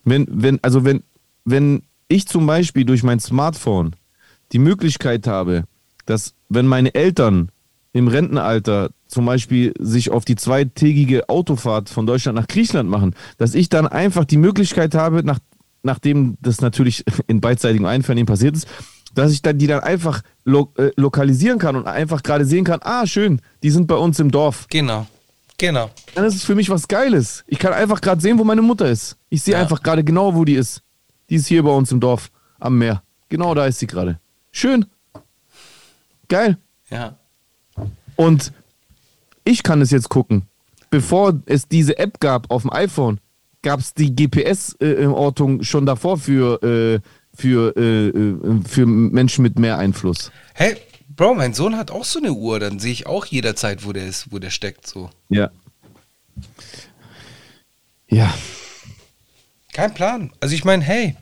wenn, wenn, also wenn, wenn ich zum Beispiel durch mein Smartphone die Möglichkeit habe, dass wenn meine Eltern im Rentenalter zum Beispiel sich auf die zweitägige Autofahrt von Deutschland nach Griechenland machen, dass ich dann einfach die Möglichkeit habe, nach, nachdem das natürlich [LAUGHS] in beidseitigem Einvernehmen passiert ist, dass ich dann die dann einfach lo äh, lokalisieren kann und einfach gerade sehen kann, ah, schön, die sind bei uns im Dorf. Genau. Genau. Dann ist es für mich was Geiles. Ich kann einfach gerade sehen, wo meine Mutter ist. Ich sehe ja. einfach gerade genau, wo die ist. Die ist hier bei uns im Dorf am Meer. Genau da ist sie gerade. Schön. Geil. Ja. Und ich kann es jetzt gucken. Bevor es diese App gab auf dem iPhone, gab es die GPS-Ortung äh, schon davor für äh, für, äh, äh, für Menschen mit mehr Einfluss. Hey, Bro, mein Sohn hat auch so eine Uhr, dann sehe ich auch jederzeit, wo der ist, wo der steckt so. Ja. Ja. Kein Plan. Also ich meine, hey,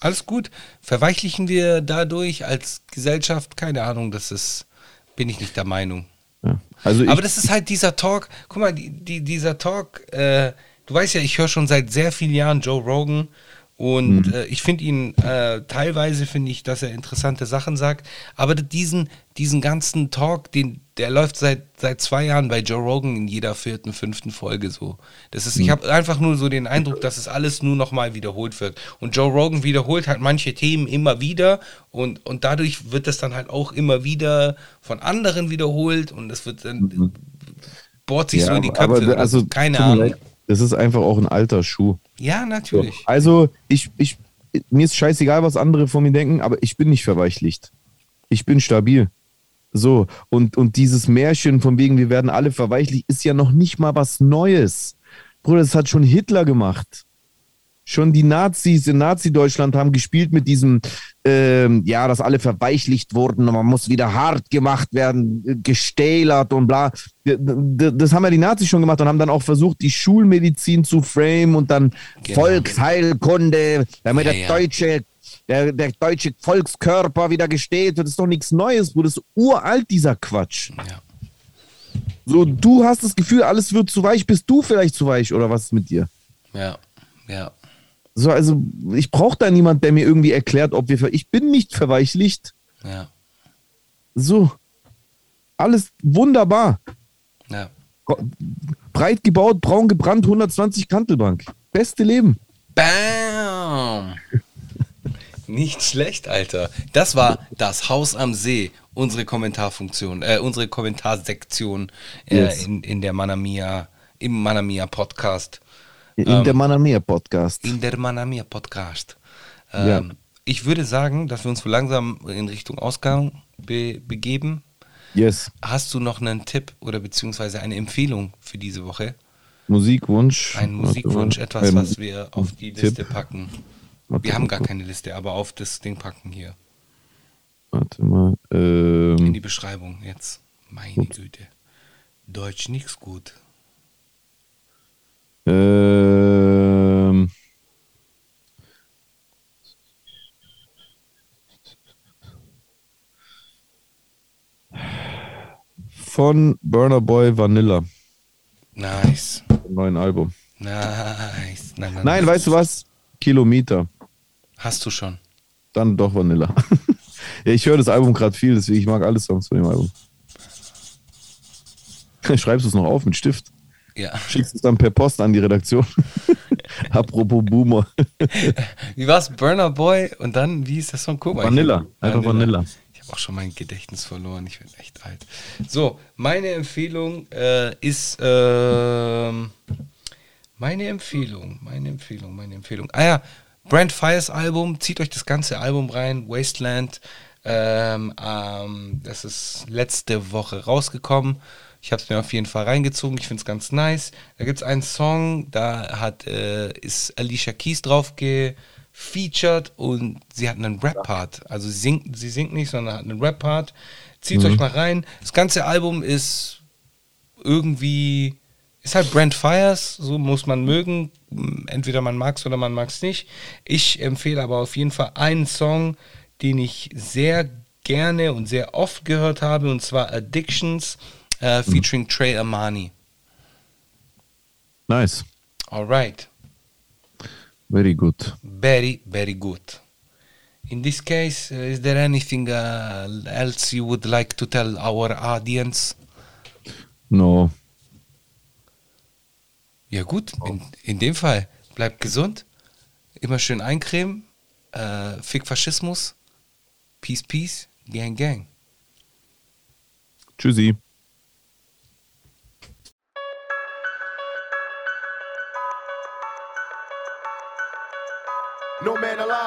alles gut. Verweichlichen wir dadurch als Gesellschaft? Keine Ahnung, das ist, bin ich nicht der Meinung. Ja. Also Aber das ist halt dieser Talk, guck mal, die, die, dieser Talk, äh, du weißt ja, ich höre schon seit sehr vielen Jahren Joe Rogan und mhm. äh, ich finde ihn, äh, teilweise finde ich, dass er interessante Sachen sagt, aber diesen, diesen ganzen Talk, den, der läuft seit, seit zwei Jahren bei Joe Rogan in jeder vierten, fünften Folge so. Das ist, mhm. ich habe einfach nur so den Eindruck, dass es alles nur nochmal wiederholt wird. Und Joe Rogan wiederholt halt manche Themen immer wieder und, und dadurch wird das dann halt auch immer wieder von anderen wiederholt und das wird dann, mhm. bohrt sich ja, so in die Köpfe. Aber, also, keine Ahnung. Das ist einfach auch ein alter Schuh. Ja, natürlich. So, also, ich, ich, mir ist scheißegal, was andere von mir denken, aber ich bin nicht verweichlicht. Ich bin stabil. So, und, und dieses Märchen von wegen, wir werden alle verweichlicht, ist ja noch nicht mal was Neues. Bruder, das hat schon Hitler gemacht. Schon die Nazis in Nazi-Deutschland haben gespielt mit diesem, ähm, ja, dass alle verweichlicht wurden und man muss wieder hart gemacht werden, äh, gestählert und bla. Das haben ja die Nazis schon gemacht und haben dann auch versucht, die Schulmedizin zu frame und dann genau. Volksheilkunde, damit ja, der ja. deutsche der, der deutsche Volkskörper wieder gesteht. Das ist doch nichts Neues, Bruder. Das ist uralt, dieser Quatsch. Ja. So, du hast das Gefühl, alles wird zu weich. Bist du vielleicht zu weich oder was ist mit dir? Ja, ja. So, also ich brauche da niemand, der mir irgendwie erklärt, ob wir. Ich bin nicht verweichlicht. Ja. So. Alles wunderbar. Ja. Breit gebaut, braun gebrannt, 120 Kantelbank. Beste Leben. Bam! [LAUGHS] Nicht schlecht, Alter. Das war das Haus am See, unsere Kommentarfunktion, äh, unsere Kommentarsektion äh, yes. in, in der Manamia, im Manamia Podcast. In ähm, der Manamia Podcast. In der Manamia Podcast. Ähm, ja. Ich würde sagen, dass wir uns langsam in Richtung Ausgang be begeben. Yes. Hast du noch einen Tipp oder beziehungsweise eine Empfehlung für diese Woche? Musikwunsch. Ein Musikwunsch, etwas, was wir auf die Liste packen. Warte, Wir haben gar keine Liste, aber auf das Ding packen hier. Warte mal. In Ähm, die Beschreibung jetzt. Meine Güte. Deutsch nichts gut. Ähm, von Burner Boy Vanilla, Nice. dem neuen Album. Nice. Nein, nein, Nein, weißt du was? Kilometer. Hast du schon. Dann doch Vanilla. [LAUGHS] ja, ich höre das Album gerade viel, deswegen ich mag alle Songs von dem Album. [LAUGHS] Schreibst du es noch auf mit Stift? Ja. Schickst es dann per Post an die Redaktion. [LAUGHS] Apropos Boomer. Wie war's? Burner Boy und dann, wie ist der Song? Guck mal. Vanilla. Einfach Vanilla. Ich habe auch schon mein Gedächtnis verloren. Ich werde echt alt. So, meine Empfehlung äh, ist. ähm, meine Empfehlung, meine Empfehlung, meine Empfehlung. Ah ja, Brand Fires Album. Zieht euch das ganze Album rein. Wasteland. Ähm, ähm, das ist letzte Woche rausgekommen. Ich habe es mir auf jeden Fall reingezogen. Ich finde es ganz nice. Da gibt es einen Song, da hat, äh, ist Alicia Keys drauf gefeatured und sie hat einen Rap-Part. Also sie singt, sie singt nicht, sondern hat einen Rap-Part. Zieht euch mal rein. Das ganze Album ist irgendwie, ist halt Brand Fires, so muss man mögen. Entweder man mag es oder man mag es nicht. Ich empfehle aber auf jeden Fall einen Song, den ich sehr gerne und sehr oft gehört habe, und zwar Addictions äh, featuring Trey Amani. Nice. Alright. Very good. Very, very good. In this case, uh, is there anything uh, else you would like to tell our audience? No. Ja gut, in, in dem Fall, bleibt gesund, immer schön eincremen, äh, Fick Faschismus, Peace, Peace, Gang, Gang. Tschüssi.